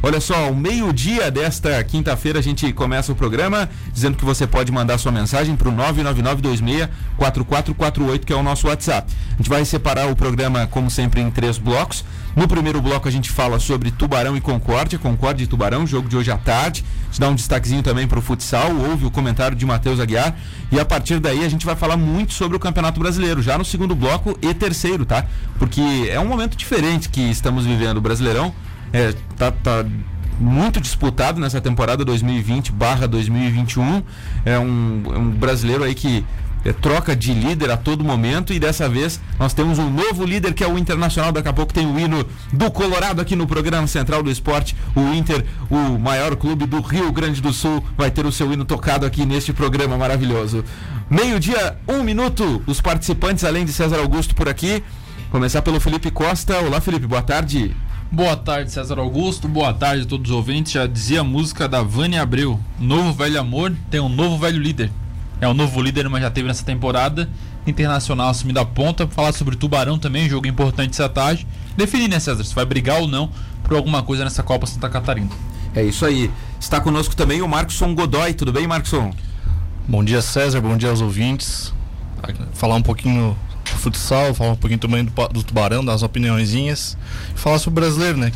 Olha só, ao meio-dia desta quinta-feira a gente começa o programa dizendo que você pode mandar sua mensagem para o 999264448, que é o nosso WhatsApp. A gente vai separar o programa, como sempre, em três blocos. No primeiro bloco a gente fala sobre Tubarão e Concórdia, Concórdia e Tubarão, jogo de hoje à tarde. A gente dá um destaquezinho também para o futsal, ouve o comentário de Matheus Aguiar e a partir daí a gente vai falar muito sobre o Campeonato Brasileiro, já no segundo bloco e terceiro, tá? Porque é um momento diferente que estamos vivendo o Brasileirão é, tá, tá muito disputado nessa temporada 2020 barra 2021. É um, é um brasileiro aí que é, troca de líder a todo momento e dessa vez nós temos um novo líder que é o Internacional. Daqui a pouco tem o hino do Colorado aqui no programa Central do Esporte. O Inter, o maior clube do Rio Grande do Sul, vai ter o seu hino tocado aqui neste programa maravilhoso. Meio-dia, um minuto. Os participantes, além de César Augusto por aqui. Começar pelo Felipe Costa. Olá, Felipe, boa tarde. Boa tarde, César Augusto. Boa tarde a todos os ouvintes. Já dizia a música da Vânia Abreu: Novo velho amor tem um novo velho líder. É o novo líder, mas já teve nessa temporada. Internacional assumindo a ponta. Falar sobre Tubarão também, jogo importante essa tarde. Definir, né, César, se vai brigar ou não por alguma coisa nessa Copa Santa Catarina. É isso aí. Está conosco também o Marcson Godoy. Tudo bem, Marcson? Bom dia, César. Bom dia aos ouvintes. Falar um pouquinho futsal, falar um pouquinho também do, do Tubarão, das opiniõezinhas. E falar sobre o brasileiro, né?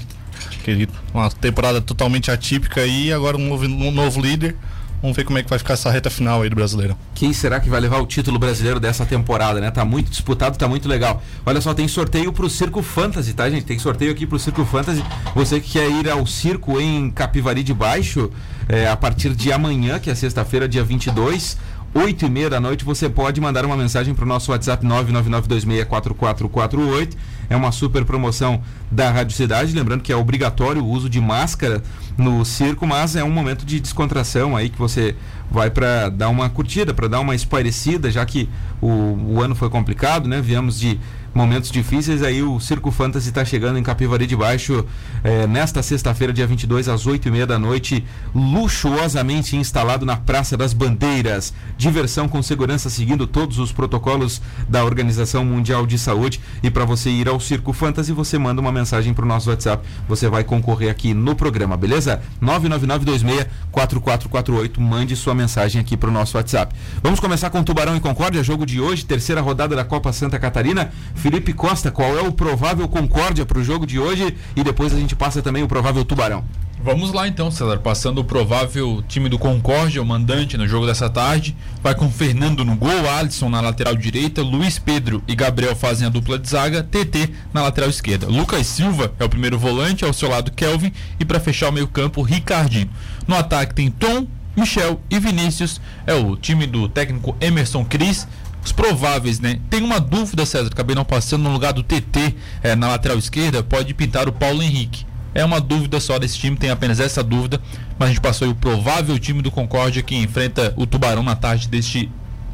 Que uma temporada totalmente atípica e agora um novo, um novo líder. Vamos ver como é que vai ficar essa reta final aí do brasileiro. Quem será que vai levar o título brasileiro dessa temporada, né? Tá muito disputado, tá muito legal. Olha só, tem sorteio pro Circo Fantasy, tá, gente? Tem sorteio aqui pro Circo Fantasy. Você que quer ir ao circo em Capivari de Baixo, é, a partir de amanhã, que é sexta-feira, dia 22, 8 e meia da noite, você pode mandar uma mensagem para o nosso WhatsApp 999264448. É uma super promoção da Rádio Cidade. Lembrando que é obrigatório o uso de máscara no circo, mas é um momento de descontração aí que você vai para dar uma curtida, para dar uma espairecida, já que o, o ano foi complicado, né? Viemos de momentos difíceis. Aí o Circo Fantasy está chegando em Capivari de Baixo é, nesta sexta-feira, dia 22, às 8 e meia da noite, luxuosamente instalado na Praça das Bandeiras. Diversão com segurança, seguindo todos os protocolos da Organização Mundial de Saúde. E para você ir ao Circo Fantasy, você manda uma mensagem para o nosso WhatsApp. Você vai concorrer aqui no programa, beleza? 999264448. Mande sua mensagem aqui para o nosso WhatsApp. Vamos começar com Tubarão e Concórdia, jogo de hoje, terceira rodada da Copa Santa Catarina. Felipe Costa, qual é o provável Concórdia para o jogo de hoje? E depois a gente passa também o provável Tubarão. Vamos lá então, César. Passando o provável time do Concórdia, o mandante no jogo dessa tarde. Vai com Fernando no gol, Alisson na lateral direita, Luiz Pedro e Gabriel fazem a dupla de zaga, TT na lateral esquerda. Lucas Silva é o primeiro volante, ao seu lado Kelvin e para fechar o meio-campo, Ricardinho. No ataque tem Tom, Michel e Vinícius. É o time do técnico Emerson Cris os prováveis, né? Tem uma dúvida, César, acabei não passando no lugar do TT é, na lateral esquerda, pode pintar o Paulo Henrique. É uma dúvida só desse time, tem apenas essa dúvida, mas a gente passou aí o provável time do Concórdia que enfrenta o Tubarão na tarde deste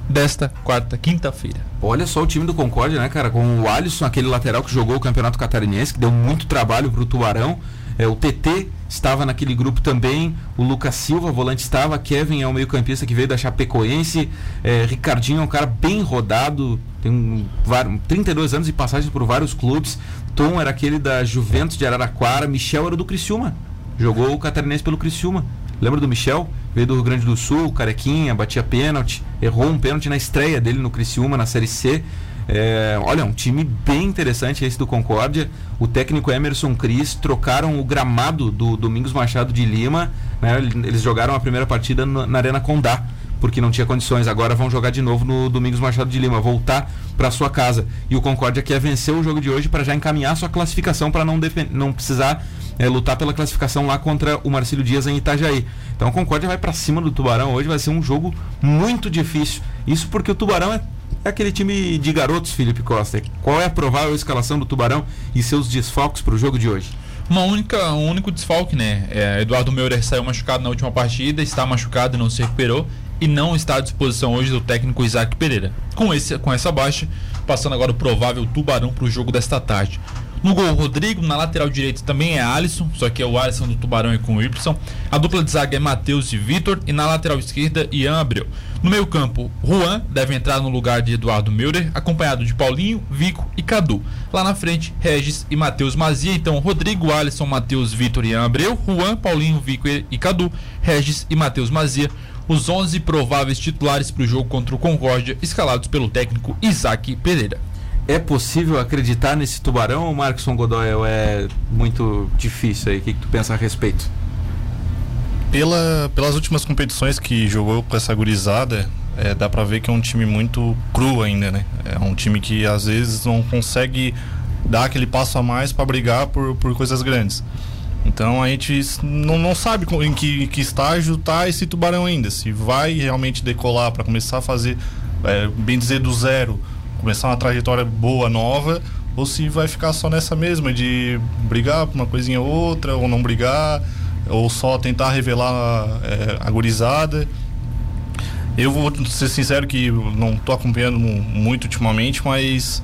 desta quarta, quinta-feira. Olha só o time do Concórdia, né, cara? Com o Alisson, aquele lateral que jogou o Campeonato Catarinense, que deu muito trabalho pro Tubarão. É, o TT estava naquele grupo também, o Lucas Silva, volante estava, Kevin é o meio-campista que veio da Chapecoense, é, Ricardinho é um cara bem rodado, tem um, 32 anos de passagem por vários clubes. Tom era aquele da Juventus de Araraquara, Michel era do Criciúma, jogou o Catarinense pelo Criciúma. Lembra do Michel? Veio do Rio Grande do Sul, carequinha, batia pênalti, errou um pênalti na estreia dele no Criciúma, na Série C. É, olha, um time bem interessante esse do Concórdia. O técnico Emerson Cris trocaram o gramado do Domingos Machado de Lima. Né? Eles jogaram a primeira partida na Arena Condá porque não tinha condições. Agora vão jogar de novo no Domingos Machado de Lima, voltar para sua casa. E o Concórdia quer vencer o jogo de hoje para já encaminhar sua classificação para não, não precisar é, lutar pela classificação lá contra o Marcílio Dias em Itajaí. Então o Concórdia vai para cima do Tubarão hoje, vai ser um jogo muito difícil. Isso porque o Tubarão é é aquele time de garotos, Felipe Costa. Qual é a provável escalação do Tubarão e seus desfalques para o jogo de hoje? Uma única, um único desfalque, né? É, Eduardo Meurer saiu machucado na última partida, está machucado não se recuperou e não está à disposição hoje do técnico Isaac Pereira. Com, esse, com essa baixa, passando agora o provável Tubarão para o jogo desta tarde. No gol, Rodrigo. Na lateral direita também é Alisson, só que é o Alisson do Tubarão e com Y. A dupla de zaga é Matheus e Vitor. E na lateral esquerda, Ian Abreu. No meio campo, Juan deve entrar no lugar de Eduardo Milder, acompanhado de Paulinho, Vico e Cadu. Lá na frente, Regis e Matheus Mazia. Então, Rodrigo, Alisson, Matheus, Vitor e Ian Abreu. Juan, Paulinho, Vico e Cadu. Regis e Matheus Mazia os 11 prováveis titulares para o jogo contra o Concórdia, escalados pelo técnico Isaac Pereira. É possível acreditar nesse tubarão, Marcos Godoy, ou é muito difícil aí? O que, que tu pensa a respeito? Pela, pelas últimas competições que jogou com essa gurizada, é, dá para ver que é um time muito cru ainda, né? É um time que às vezes não consegue dar aquele passo a mais para brigar por, por coisas grandes. Então a gente não, não sabe em que, que estágio está esse tubarão ainda. Se vai realmente decolar para começar a fazer, é, bem dizer, do zero, começar uma trajetória boa, nova, ou se vai ficar só nessa mesma de brigar por uma coisinha ou outra, ou não brigar, ou só tentar revelar é, a gurizada. Eu vou ser sincero que não estou acompanhando muito ultimamente, mas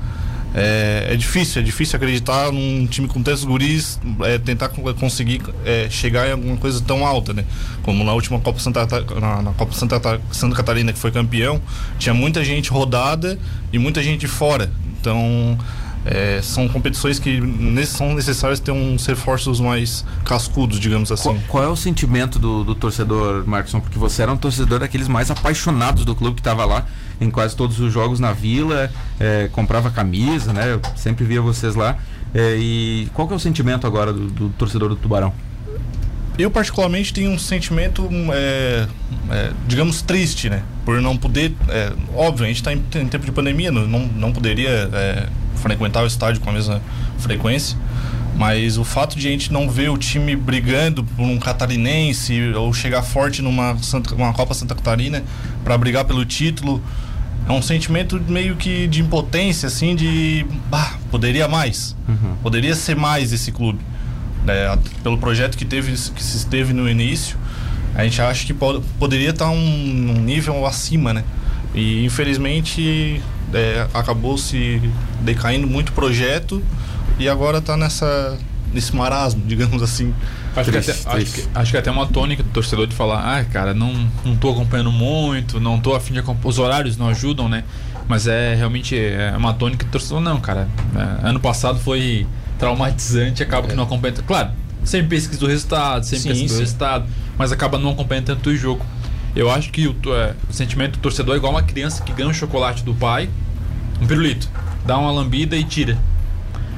é, é, difícil, é difícil acreditar num time com tantos guris é, tentar conseguir é, chegar em alguma coisa tão alta, né? Como na última Copa Santa, na, na, Copa Santa, Santa Catarina que foi campeão, tinha muita gente rodada e muita gente fora. Então é, são competições que são necessárias ter uns reforços mais cascudos, digamos assim. Qual, qual é o sentimento do, do torcedor, Marcson? Porque você era um torcedor daqueles mais apaixonados do clube que estava lá em quase todos os jogos na vila, é, comprava camisa, né? Eu sempre via vocês lá. É, e qual que é o sentimento agora do, do torcedor do Tubarão? Eu particularmente tenho um sentimento, é, é, digamos, triste, né? Por não poder. É, óbvio, a gente está em, em, tempo de pandemia, não, não poderia é, frequentar o estádio com a mesma frequência. Mas o fato de a gente não ver o time brigando por um catarinense ou chegar forte numa Santa, uma Copa Santa Catarina para brigar pelo título é um sentimento meio que de impotência, assim, de. Bah, poderia mais. Uhum. Poderia ser mais esse clube. É, pelo projeto que, teve, que se esteve no início, a gente acha que pode, poderia estar um, um nível acima, né? E infelizmente é, acabou se decaindo muito o projeto e agora está nessa nesse marasmo, digamos assim. Acho, triste, que até, acho, que, acho que é até uma tônica do torcedor de falar, ah, cara, não, não tô acompanhando muito, não tô afim de acompanhar. Os horários não ajudam, né? Mas é realmente é uma tônica do torcedor, não, cara. É, ano passado foi traumatizante, acaba é. que não acompanha. Claro, sempre pesquisa o resultado, sempre sim, pesquisa sim. o resultado, mas acaba não acompanhando tanto o jogo. Eu acho que o, é, o sentimento do torcedor é igual uma criança que ganha um chocolate do pai, um pirulito, dá uma lambida e tira.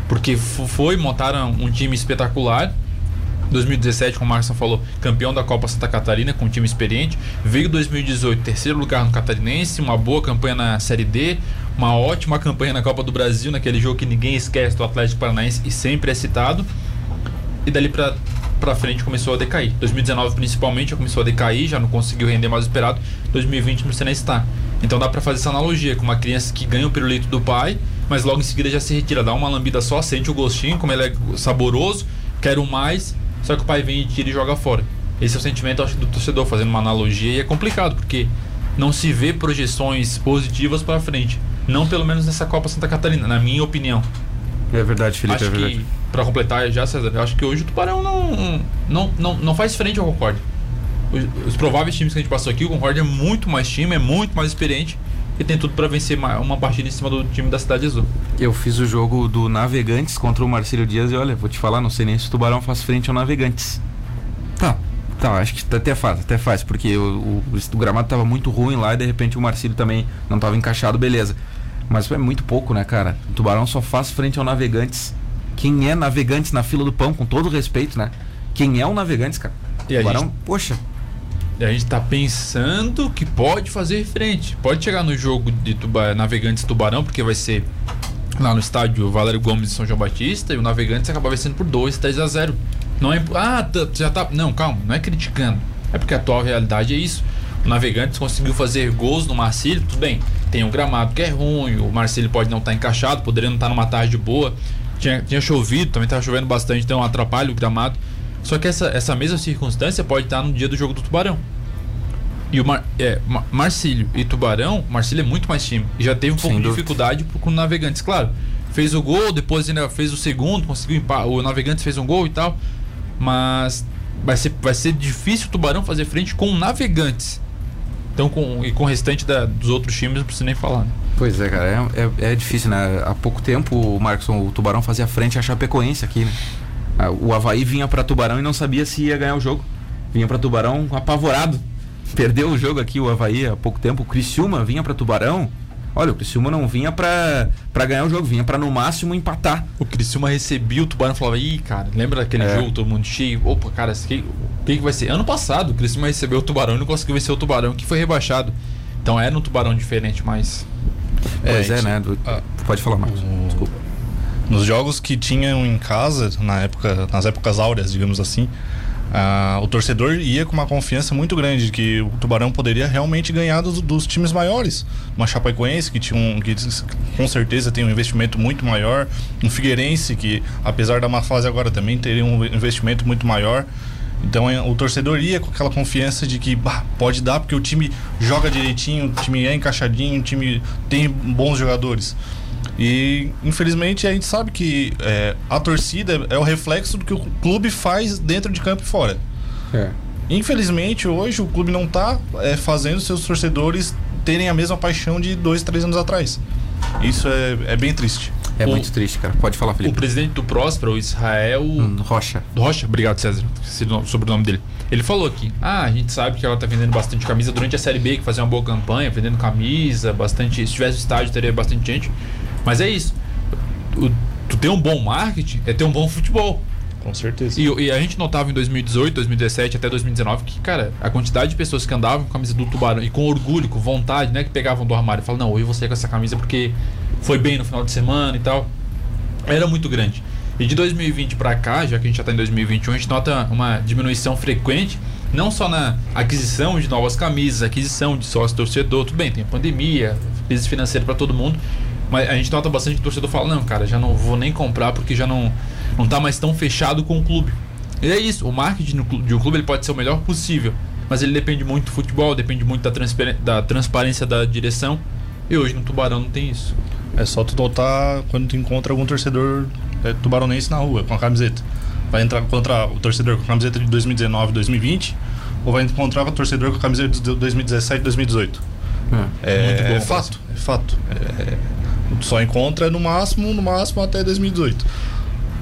Porque foi, montaram um time espetacular. 2017, como o Marcos falou, campeão da Copa Santa Catarina com um time experiente. Veio 2018, terceiro lugar no Catarinense, uma boa campanha na Série D, uma ótima campanha na Copa do Brasil, naquele jogo que ninguém esquece do Atlético Paranaense e sempre é citado. E dali para para frente começou a decair. 2019 principalmente já começou a decair, já não conseguiu render mais esperado. 2020 não nem está. Então dá para fazer essa analogia com uma criança que ganha o pirulito do pai, mas logo em seguida já se retira, dá uma lambida só, sente o gostinho, como ele é saboroso, quero mais, só que o pai vem e tira e joga fora. Esse é o sentimento acho, do torcedor, fazendo uma analogia, e é complicado, porque não se vê projeções positivas para frente. Não pelo menos nessa Copa Santa Catarina, na minha opinião. É verdade, Felipe, acho é verdade. Que, pra completar já, César, eu acho que hoje o Tubarão não, não, não, não faz frente ao Concorde. Os, os, prováveis times que a gente passou aqui, o Concorde é muito mais time, é muito mais experiente e tem tudo para vencer uma partida em cima do time da Cidade Azul. Eu fiz o jogo do Navegantes contra o Marcelo Dias e olha, vou te falar, não sei nem se o Tubarão faz frente ao Navegantes. Tá, tá, acho que até faz, até faz, porque o, o, o gramado tava muito ruim lá e de repente o Marcelo também não tava encaixado, beleza. Mas é muito pouco, né, cara? O Tubarão só faz frente ao Navegantes. Quem é Navegantes na fila do pão, com todo respeito, né? Quem é o Navegantes, cara? E Tubarão, gente... poxa, a gente está pensando que pode fazer frente. Pode chegar no jogo de tuba Navegantes Tubarão, porque vai ser lá no estádio Valério Gomes de São João Batista, e o Navegantes acaba vencendo por 2, 3 a 0. Não é. Ah, já tá. Não, calma, não é criticando. É porque a atual realidade é isso. O Navegantes conseguiu fazer gols no Marcílio, tudo bem. Tem um gramado que é ruim, o Marcílio pode não estar tá encaixado, poderia não estar tá numa tarde boa. Tinha, tinha chovido, também estava chovendo bastante, então atrapalha o gramado. Só que essa, essa mesma circunstância pode estar no dia do jogo do Tubarão. E o Mar, é, Marcílio e Tubarão, Marcílio é muito mais time. E já teve um pouco de dificuldade com Navegantes, claro. fez o gol, depois ainda fez o segundo, conseguiu o Navegantes fez um gol e tal. Mas vai ser, vai ser difícil o Tubarão fazer frente com o Navegantes. Então, com, e com o restante da, dos outros times, não preciso nem falar. Né? Pois é, cara, é, é, é, difícil, né? Há pouco tempo, o Marcos, o Tubarão fazia frente à Chapecoense aqui, né? Ah, o Havaí vinha para Tubarão e não sabia se ia ganhar o jogo. Vinha para Tubarão apavorado. Perdeu o jogo aqui, o Havaí, há pouco tempo. O Criciúma vinha para Tubarão Olha, o Criciúma não vinha pra, pra ganhar o jogo, vinha pra no máximo empatar. O Criciúma recebia o Tubarão e falava, ih, cara, lembra daquele é. jogo, todo mundo cheio? Opa, cara, o que, que, que vai ser? Ano passado, o Criciúma recebeu o Tubarão e não conseguiu vencer o Tubarão, que foi rebaixado. Então era um Tubarão diferente, mas... É, pois é, né? Do... Ah, Pode falar, Marcos. O... Desculpa. Nos jogos que tinham em casa, na época, nas épocas áureas, digamos assim, o torcedor ia com uma confiança muito grande de que o Tubarão poderia realmente ganhar dos, dos times maiores. Uma Chapecoense que tinha um, que com certeza tem um investimento muito maior, um Figueirense que apesar da má fase agora também teria um investimento muito maior. Então o torcedor ia com aquela confiança de que bah, pode dar porque o time joga direitinho, o time é encaixadinho, o time tem bons jogadores. E infelizmente a gente sabe que é, a torcida é o reflexo do que o clube faz dentro de campo e fora. É. Infelizmente hoje o clube não está é, fazendo seus torcedores terem a mesma paixão de dois, três anos atrás. Isso é, é bem triste. É o, muito triste, cara. Pode falar, Felipe. O presidente do Próspero, o Israel. Hum, Rocha. Rocha, obrigado, César. Sobre o nome dele. Ele falou aqui: ah, a gente sabe que ela tá vendendo bastante camisa durante a Série B, que fazia uma boa campanha, vendendo camisa, bastante. Se tivesse estádio, teria bastante gente. Mas é isso. O, tu ter um bom marketing é ter um bom futebol. Com certeza. E, e, a gente notava em 2018, 2017 até 2019 que, cara, a quantidade de pessoas que andavam com a camisa do Tubarão e com orgulho, com vontade, né? Que pegavam do armário e falavam, não, hoje eu vou sair com essa camisa porque foi bem no final de semana e tal. Era muito grande. E de 2020 para cá, já que a gente já está em 2021, a gente nota uma diminuição frequente, não só na aquisição de novas camisas, aquisição de sócio torcedor, tudo bem, tem pandemia, crise financeira para todo mundo, mas a gente nota bastante que o torcedor fala, não, cara, já não vou nem comprar porque já não, não tá mais tão fechado com o clube. E é isso, o marketing de um clube ele pode ser o melhor possível, mas ele depende muito do futebol, depende muito da, da transparência da direção. E hoje no Tubarão não tem isso. É só tu notar quando tu encontra algum torcedor é, tubaronense na rua com a camiseta. Vai entrar contra o torcedor com a camiseta de 2019, 2020, ou vai encontrar com o torcedor com a camiseta de 2017, 2018. É, é, bom, é fato, é fato. É, só encontra no máximo, no máximo até 2018.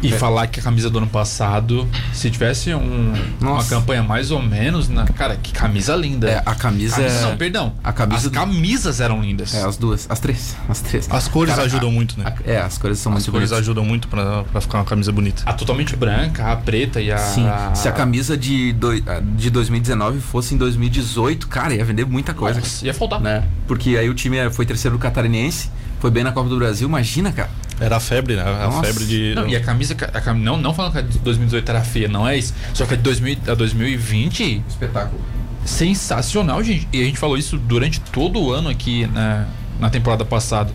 E é. falar que a camisa do ano passado, se tivesse um, uma campanha mais ou menos, na, cara, que camisa linda. É, a camisa, camisa é... Não, perdão. A camisa as do... camisas eram lindas. É, as duas, as três, as três. As cores cara, ajudam a, muito, né? A, é, as cores são as muito cores bonitas. ajudam muito pra, pra ficar uma camisa bonita. A totalmente branca, a preta e a... Sim, se a camisa de, do, de 2019 fosse em 2018, cara, ia vender muita coisa. Nossa, ia faltar. Né? Porque aí o time foi terceiro do Catarinense, foi bem na Copa do Brasil, imagina, cara. Era a febre, né? A Nossa. febre de. Não, e a camisa. A não, não falando que a de 2018 era feia, não é isso. Só que a de 2000, a 2020. Espetáculo. Sensacional, gente. E a gente falou isso durante todo o ano aqui na, na temporada passada.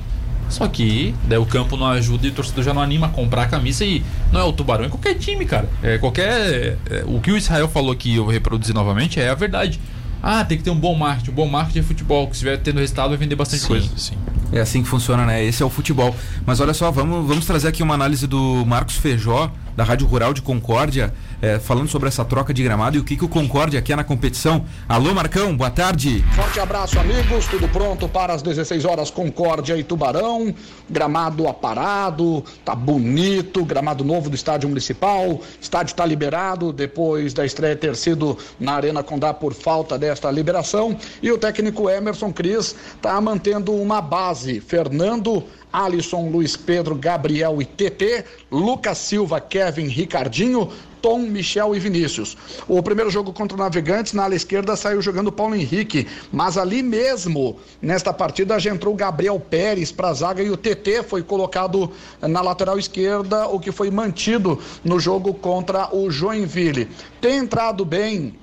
Só que daí o campo não ajuda e o torcedor já não anima a comprar a camisa e não é o Tubarão, é qualquer time, cara. É qualquer. É, o que o Israel falou aqui, eu vou reproduzir novamente, é a verdade. Ah, tem que ter um bom marketing. Um bom marketing é futebol. Que se estiver tendo resultado, vai vender bastante sim, coisa. Sim. É assim que funciona, né? Esse é o futebol. Mas olha só, vamos, vamos trazer aqui uma análise do Marcos Feijó, da Rádio Rural de Concórdia, é, falando sobre essa troca de gramado e o que, que o Concórdia quer na competição. Alô, Marcão, boa tarde. Forte abraço, amigos. Tudo pronto para as 16 horas, Concórdia e Tubarão. Gramado aparado, tá bonito. Gramado novo do estádio municipal. Estádio está liberado depois da estreia ter sido na Arena Condá por falta desta liberação. E o técnico Emerson Cris está mantendo uma base. Fernando Alisson, Luiz Pedro, Gabriel e TT, Lucas Silva, Kevin, Ricardinho, Tom, Michel e Vinícius. O primeiro jogo contra o Navegantes, na ala esquerda, saiu jogando Paulo Henrique, mas ali mesmo, nesta partida, já entrou Gabriel Pérez para a zaga e o TT foi colocado na lateral esquerda, o que foi mantido no jogo contra o Joinville. Tem entrado bem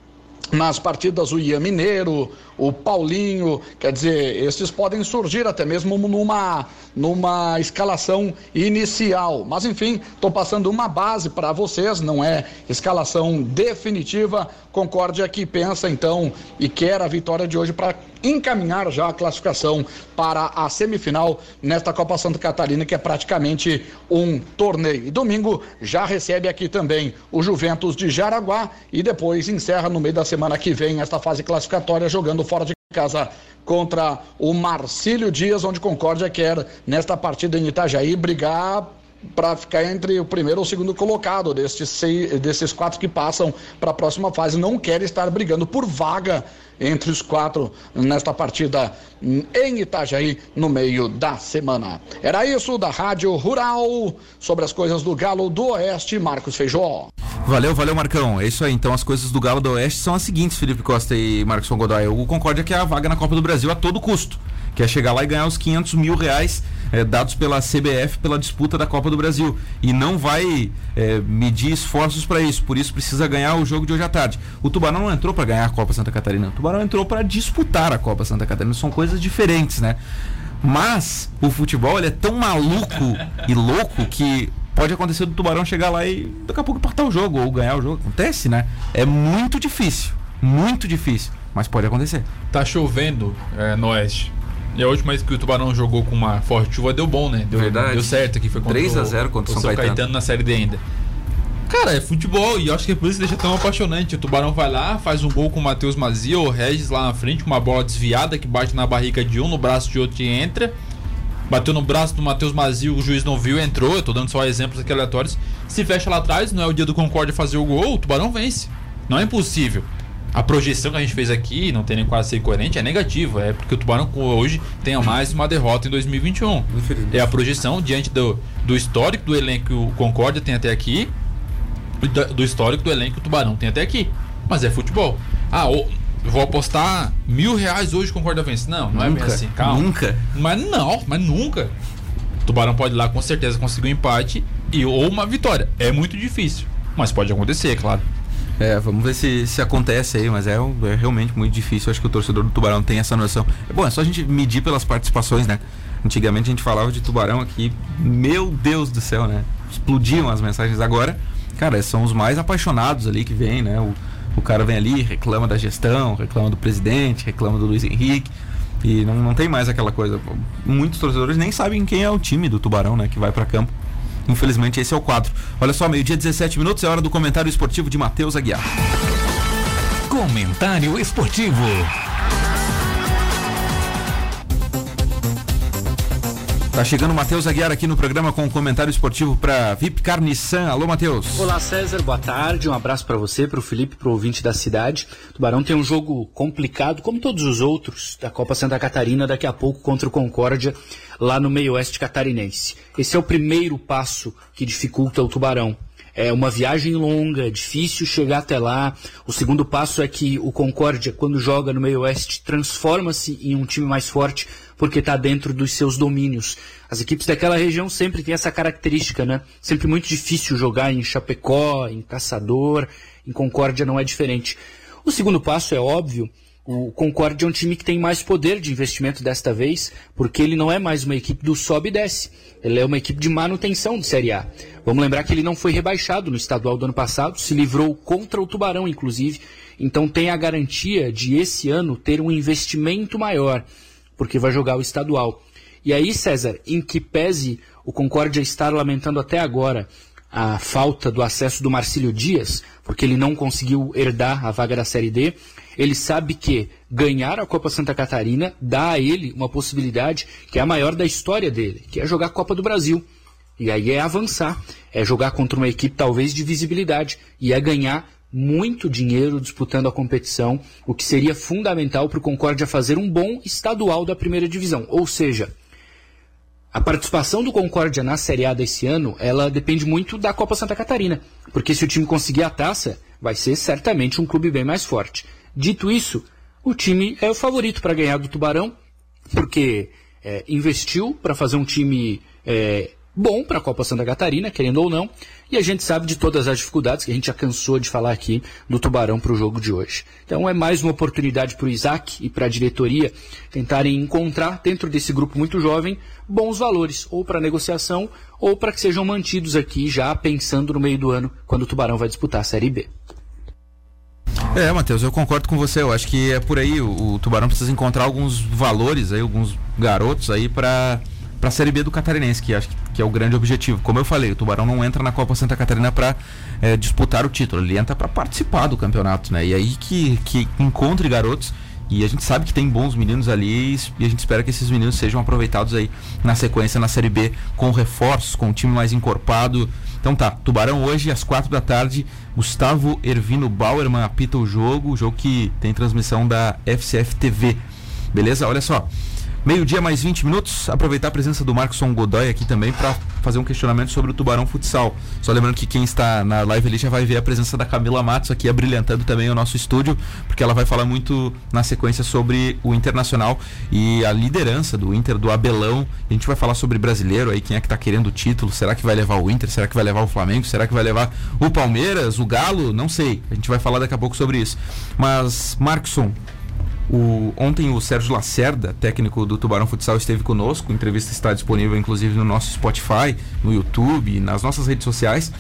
nas partidas o Ian Mineiro, o Paulinho, quer dizer, esses podem surgir até mesmo numa, numa escalação inicial. Mas enfim, estou passando uma base para vocês, não é escalação definitiva. Concórdia que pensa então e quer a vitória de hoje para encaminhar já a classificação para a semifinal nesta Copa Santa Catarina, que é praticamente um torneio. E domingo já recebe aqui também o Juventus de Jaraguá e depois encerra no meio da semana que vem esta fase classificatória jogando fora de casa contra o Marcílio Dias, onde Concórdia quer nesta partida em Itajaí brigar para ficar entre o primeiro ou o segundo colocado destes, seis, desses quatro que passam para a próxima fase. Não quer estar brigando por vaga entre os quatro nesta partida em Itajaí no meio da semana. Era isso da Rádio Rural sobre as coisas do Galo do Oeste, Marcos Feijó. Valeu, valeu, Marcão. É isso aí. Então as coisas do Galo do Oeste são as seguintes, Felipe Costa e Marcos Godoy. O Concórdia quer a vaga na Copa do Brasil a todo custo. Quer chegar lá e ganhar os 500 mil reais é, dados pela CBF pela disputa da Copa do Brasil. E não vai é, medir esforços para isso. Por isso precisa ganhar o jogo de hoje à tarde. O Tubarão não entrou para ganhar a Copa Santa Catarina. O Tubarão entrou para disputar a Copa Santa Catarina. São coisas diferentes, né? Mas o futebol ele é tão maluco e louco que pode acontecer do Tubarão chegar lá e daqui a pouco empatar o jogo ou ganhar o jogo. Acontece, né? É muito difícil. Muito difícil. Mas pode acontecer. Tá chovendo é, no oeste. E a última vez que o Tubarão jogou com uma forte chuva deu bom, né? Deu, Verdade. deu certo aqui. Foi contra 3 a 0 contra o São, São Caetano. Caetano. na Série D ainda. Cara, é futebol e eu acho que é por isso que deixa tão apaixonante. O Tubarão vai lá, faz um gol com o Matheus Mazia, o Regis lá na frente, uma bola desviada que bate na barriga de um, no braço de outro e entra. Bateu no braço do Matheus Mazia, o juiz não viu, entrou. Eu tô dando só exemplos aqui aleatórios. Se fecha lá atrás, não é o dia do Concórdia fazer o gol, o Tubarão vence. Não é impossível. A projeção que a gente fez aqui, não tem nem quase ser coerente, é negativa. É porque o Tubarão hoje tem mais uma derrota em 2021. É a projeção diante do, do histórico do elenco que o Concórdia tem até aqui, do histórico do elenco que o Tubarão tem até aqui. Mas é futebol. Ah, eu vou apostar mil reais hoje com o Concórdia vence. Não, não é bem Nunca, assim, calma. nunca. Mas não, mas nunca. O Tubarão pode ir lá com certeza conseguir um empate e, ou uma vitória. É muito difícil. Mas pode acontecer, é claro. É, vamos ver se, se acontece aí, mas é, é realmente muito difícil. Acho que o torcedor do Tubarão tem essa noção. É bom, é só a gente medir pelas participações, né? Antigamente a gente falava de Tubarão aqui, meu Deus do céu, né? Explodiam as mensagens agora. Cara, são os mais apaixonados ali que vem, né? O, o cara vem ali, reclama da gestão, reclama do presidente, reclama do Luiz Henrique. E não, não tem mais aquela coisa. Muitos torcedores nem sabem quem é o time do Tubarão, né? Que vai pra campo. Infelizmente, esse é o quadro. Olha só, meio-dia 17 minutos, é hora do comentário esportivo de Matheus Aguiar. Comentário esportivo. Tá chegando o Matheus Aguiar aqui no programa com um comentário esportivo para Vipcar Nissan. Alô, Matheus. Olá César, boa tarde. Um abraço para você, para o Felipe, para o ouvinte da cidade. Tubarão tem um jogo complicado, como todos os outros da Copa Santa Catarina, daqui a pouco contra o Concórdia, lá no meio-oeste catarinense. Esse é o primeiro passo que dificulta o Tubarão. É uma viagem longa, é difícil chegar até lá. O segundo passo é que o Concórdia, quando joga no meio-oeste, transforma-se em um time mais forte porque está dentro dos seus domínios. As equipes daquela região sempre têm essa característica, né? Sempre muito difícil jogar em Chapecó, em Caçador, em Concórdia não é diferente. O segundo passo é óbvio, o Concórdia é um time que tem mais poder de investimento desta vez, porque ele não é mais uma equipe do sobe e desce. Ele é uma equipe de manutenção de Série A. Vamos lembrar que ele não foi rebaixado no estadual do ano passado, se livrou contra o Tubarão, inclusive. Então tem a garantia de esse ano ter um investimento maior, porque vai jogar o estadual. E aí, César, em que pese o Concórdia estar lamentando até agora a falta do acesso do Marcílio Dias, porque ele não conseguiu herdar a vaga da Série D, ele sabe que ganhar a Copa Santa Catarina dá a ele uma possibilidade que é a maior da história dele, que é jogar a Copa do Brasil. E aí é avançar, é jogar contra uma equipe talvez de visibilidade e é ganhar muito dinheiro disputando a competição, o que seria fundamental para o Concórdia fazer um bom estadual da primeira divisão. Ou seja, a participação do Concórdia na Série A desse ano, ela depende muito da Copa Santa Catarina, porque se o time conseguir a taça, vai ser certamente um clube bem mais forte. Dito isso, o time é o favorito para ganhar do Tubarão, porque é, investiu para fazer um time é, bom para a Copa Santa Catarina, querendo ou não, e a gente sabe de todas as dificuldades que a gente já cansou de falar aqui do Tubarão para o jogo de hoje. Então é mais uma oportunidade para o Isaac e para a diretoria tentarem encontrar dentro desse grupo muito jovem bons valores, ou para negociação, ou para que sejam mantidos aqui já pensando no meio do ano, quando o Tubarão vai disputar a Série B. É, Matheus, eu concordo com você. Eu acho que é por aí. O, o Tubarão precisa encontrar alguns valores aí, alguns garotos aí para para a Série B do Catarinense, que acho que é o grande objetivo. Como eu falei, o Tubarão não entra na Copa Santa Catarina para é, disputar o título, ele entra para participar do campeonato, né? E aí que, que encontre garotos e a gente sabe que tem bons meninos ali e a gente espera que esses meninos sejam aproveitados aí na sequência na Série B com reforços, com um time mais encorpado. Então tá, Tubarão hoje às quatro da tarde, Gustavo Ervino Bauerman apita o jogo, o jogo que tem transmissão da FCF TV. Beleza? Olha só. Meio-dia mais 20 minutos. Aproveitar a presença do Marcos Godoy aqui também para fazer um questionamento sobre o Tubarão Futsal. Só lembrando que quem está na live ali já vai ver a presença da Camila Matos aqui abrilhantando também o nosso estúdio, porque ela vai falar muito na sequência sobre o Internacional e a liderança do Inter, do Abelão. A gente vai falar sobre brasileiro aí, quem é que está querendo o título. Será que vai levar o Inter? Será que vai levar o Flamengo? Será que vai levar o Palmeiras, o Galo? Não sei. A gente vai falar daqui a pouco sobre isso. Mas, Marcson, o, ontem o Sérgio Lacerda, técnico do Tubarão Futsal, esteve conosco. A entrevista está disponível inclusive no nosso Spotify, no YouTube, nas nossas redes sociais.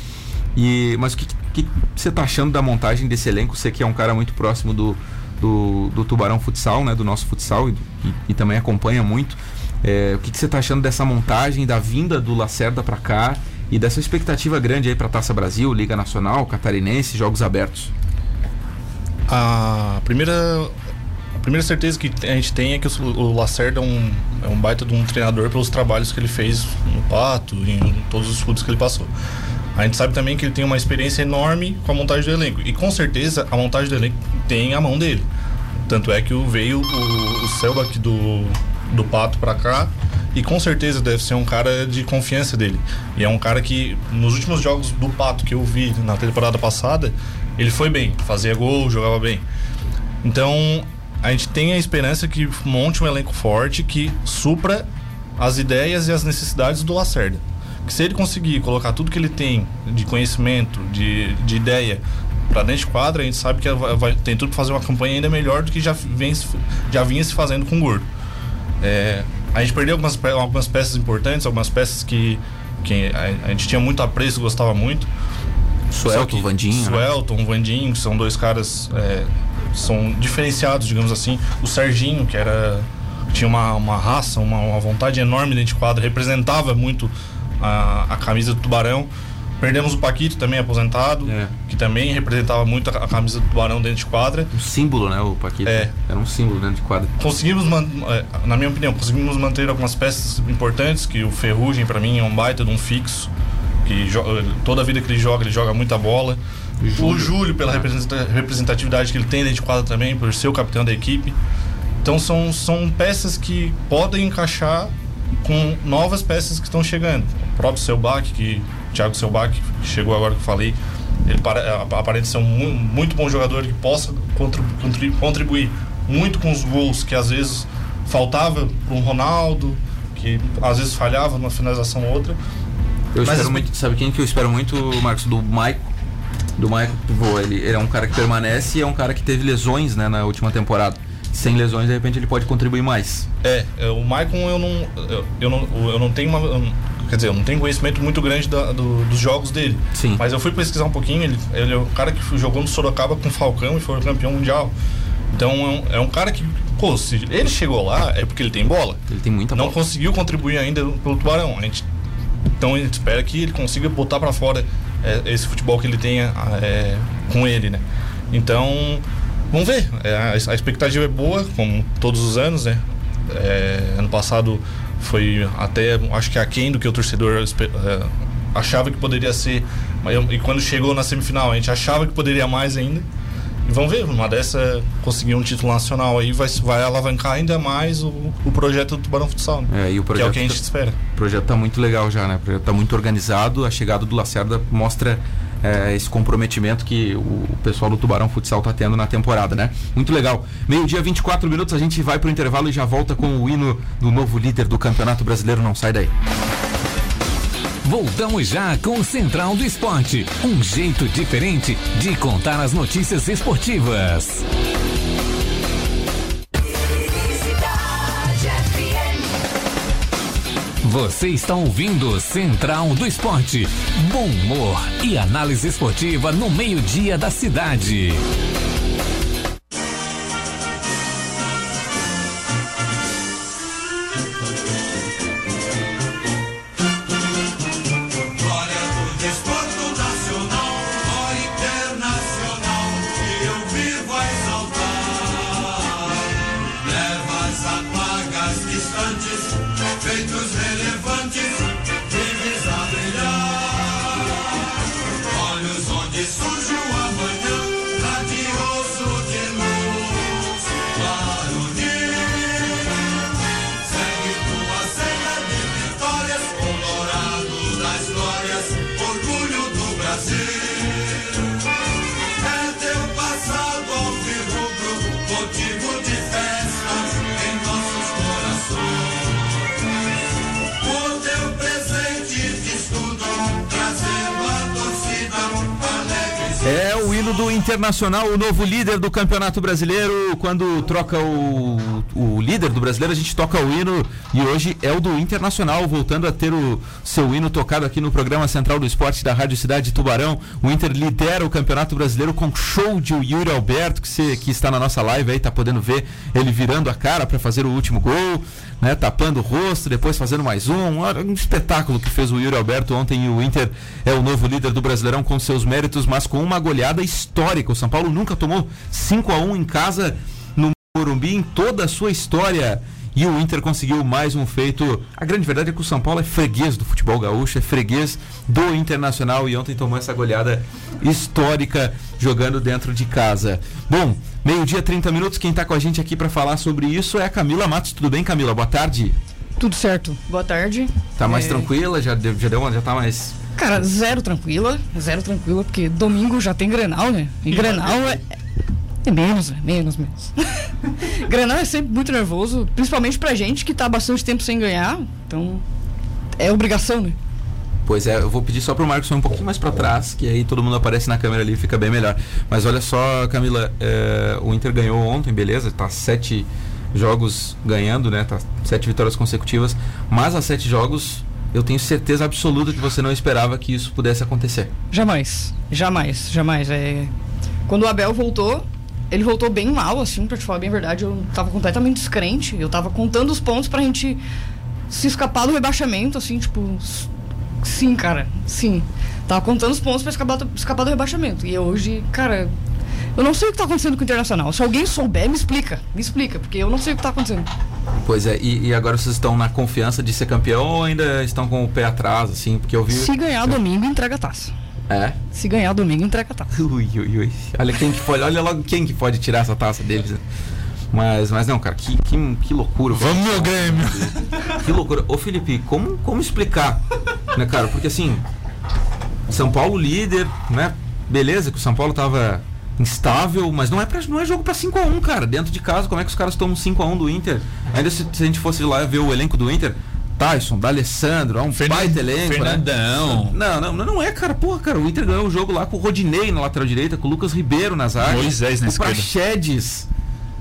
E, mas o que, que você está achando da montagem desse elenco? Você que é um cara muito próximo do, do, do Tubarão Futsal, né, do nosso futsal, e, e, e também acompanha muito. É, o que, que você está achando dessa montagem, da vinda do Lacerda para cá e dessa expectativa grande aí para Taça Brasil, Liga Nacional, Catarinense, Jogos Abertos? A primeira primeira certeza que a gente tem é que o Lacerda é um, é um baita de um treinador pelos trabalhos que ele fez no Pato e em todos os clubes que ele passou. A gente sabe também que ele tem uma experiência enorme com a montagem do elenco. E com certeza a montagem do elenco tem a mão dele. Tanto é que veio o, o Selbach do, do Pato para cá e com certeza deve ser um cara de confiança dele. E é um cara que nos últimos jogos do Pato que eu vi na temporada passada, ele foi bem, fazia gol, jogava bem. Então a gente tem a esperança que monte um elenco forte que supra as ideias e as necessidades do Lacerda. Que se ele conseguir colocar tudo que ele tem de conhecimento, de, de ideia para dentro de quadra, a gente sabe que vai, tem tudo para fazer uma campanha ainda melhor do que já, vem, já vinha se fazendo com o Gordo. É, a gente perdeu algumas, algumas peças importantes, algumas peças que, que a, a gente tinha muito apreço, gostava muito. Suelton, Vandinho. Suelton, né? Vandinho, que são dois caras é, são diferenciados, digamos assim. O Serginho, que era tinha uma, uma raça, uma, uma vontade enorme dentro de quadra, representava muito a, a camisa do Tubarão. Perdemos o Paquito também aposentado, é. que também representava muito a, a, camisa do Tubarão dentro de quadra. Um símbolo, né, o Paquito? É. Era um símbolo dentro de quadra. Conseguimos, é, na minha opinião, conseguimos manter algumas peças importantes, que o Ferrugem para mim é um baita de um fixo, que toda a vida que ele joga, ele joga muita bola. Júlio. O Júlio, pela representatividade que ele tem dentro de quadra também, por ser o capitão da equipe. Então são, são peças que podem encaixar com novas peças que estão chegando. O próprio Selbach, que Thiago Selbach, que chegou agora que eu falei, ele aparenta ser um muito bom jogador que possa contribuir muito com os gols que às vezes faltava para um Ronaldo, que às vezes falhava numa finalização ou outra. Eu Mas espero muito, sabe quem que eu espero muito, Marcos? Do Maico do Michael Pivot. Ele, ele é um cara que permanece e é um cara que teve lesões né, na última temporada. Sem lesões, de repente, ele pode contribuir mais. É, é o Maicon eu não, eu, eu não, eu não tenho uma. Quer dizer, eu não tenho conhecimento muito grande da, do, dos jogos dele. Sim. Mas eu fui pesquisar um pouquinho. Ele, ele é o cara que jogou no Sorocaba com o Falcão e foi campeão mundial. Então é um, é um, cara que, pô, se ele chegou lá é porque ele tem bola. Ele tem muita Não bola. conseguiu contribuir ainda pelo Tubarão. A gente, então a gente espera que ele consiga botar para fora é, esse futebol que ele tenha é, com ele, né? Então, vamos ver. É, a, a, expectativa é boa, como todos os anos, né? É, ano passado foi até, acho que aquém do que o torcedor é, achava que poderia ser. E quando chegou na semifinal, a gente achava que poderia mais ainda. E vamos ver, uma dessa conseguir um título nacional aí vai, vai alavancar ainda mais o, o projeto do Tubarão Futsal, né? É, e o projeto que é o que a gente tá, espera. O projeto está muito legal já, né? O projeto está muito organizado, a chegada do Lacerda mostra é, esse comprometimento que o, o, pessoal do Tubarão Futsal está tendo na temporada, né? Muito legal. Meio-dia, 24 minutos, a gente vai para o intervalo e já volta com o hino do novo líder do Campeonato Brasileiro. Não sai daí. Voltamos já com o Central do Esporte. Um jeito diferente de contar as notícias esportivas. Você está ouvindo Central do Esporte. Bom humor e análise esportiva no meio-dia da cidade. Internacional, o novo líder do Campeonato Brasileiro. Quando troca o, o líder do brasileiro, a gente toca o hino e hoje é o do Internacional, voltando a ter o seu hino tocado aqui no programa Central do Esporte da Rádio Cidade de Tubarão. O Inter lidera o Campeonato Brasileiro com show de Yuri Alberto, que, você, que está na nossa live aí, tá podendo ver ele virando a cara para fazer o último gol. Né, tapando o rosto, depois fazendo mais um. Um espetáculo que fez o Yuri Alberto ontem e o Inter é o novo líder do Brasileirão com seus méritos, mas com uma goleada histórica. O São Paulo nunca tomou 5 a 1 em casa no Morumbi em toda a sua história. E o Inter conseguiu mais um feito. A grande verdade é que o São Paulo é freguês do futebol gaúcho, é freguês do Internacional e ontem tomou essa goleada histórica jogando dentro de casa. Bom, meio-dia, 30 minutos. Quem está com a gente aqui para falar sobre isso é a Camila Matos. Tudo bem, Camila? Boa tarde. Tudo certo. Boa tarde. Tá mais É, tranquila? Já deu, já deu uma, já tá mais. Cara, zero tranquila. Zero tranquila, porque domingo já tem Grenal, né? E Grenal é. É menos, é menos, menos. Grenal é sempre muito nervoso, principalmente pra gente que tá há bastante tempo sem ganhar. Então, é obrigação, né? Pois é, eu vou pedir só pro Marcos ir um pouquinho mais para trás, que aí todo mundo aparece na câmera ali e fica bem melhor. Mas olha só, Camila, é, o Inter ganhou ontem, beleza? Tá sete jogos ganhando, né? Tá sete vitórias consecutivas. Mas a sete jogos, eu tenho certeza absoluta que você não esperava que isso pudesse acontecer. Jamais. Jamais, jamais. É... Quando o Abel voltou, ele voltou bem mal, assim, pra te falar bem a verdade. Eu tava completamente descrente. Eu tava contando os pontos pra gente se escapar do rebaixamento, assim, tipo. Sim, cara, sim. Tava contando os pontos pra escapar do, escapar do rebaixamento. E hoje, cara, eu não sei o que tá acontecendo com o Internacional. Se alguém souber, me explica. Me explica, porque eu não sei o que tá acontecendo. Pois é, e, e agora vocês estão na confiança de ser campeão ou ainda estão com o pé atrás, assim? Porque eu vi. Se ganhar domingo, entrega a taça. É? Se ganhar domingo, entrega a taça. Ui, ui, ui. Olha quem que pode, olha logo quem que pode tirar essa taça deles. né? Mas, mas não, cara, que, que, que loucura. Vamos, meu Grêmio! Que loucura. Ô Felipe, como, como explicar? Né, cara? Porque assim, São Paulo líder, né? Beleza que o São Paulo tava instável, mas não é, pra, não é jogo pra 5x1, cara. Dentro de casa, como é que os caras tomam 5x1 do Inter? Ainda se, se a gente fosse lá ver o elenco do Inter, Tyson, D'Alessandro, é um Fernan- baita elenco, né? Fernandão. Não, não, não é, cara. Porra, cara, o Inter ganhou o jogo lá com o Rodinei na lateral direita, com o Lucas Ribeiro nas zaga. Moisés na esquerda. Praxedes.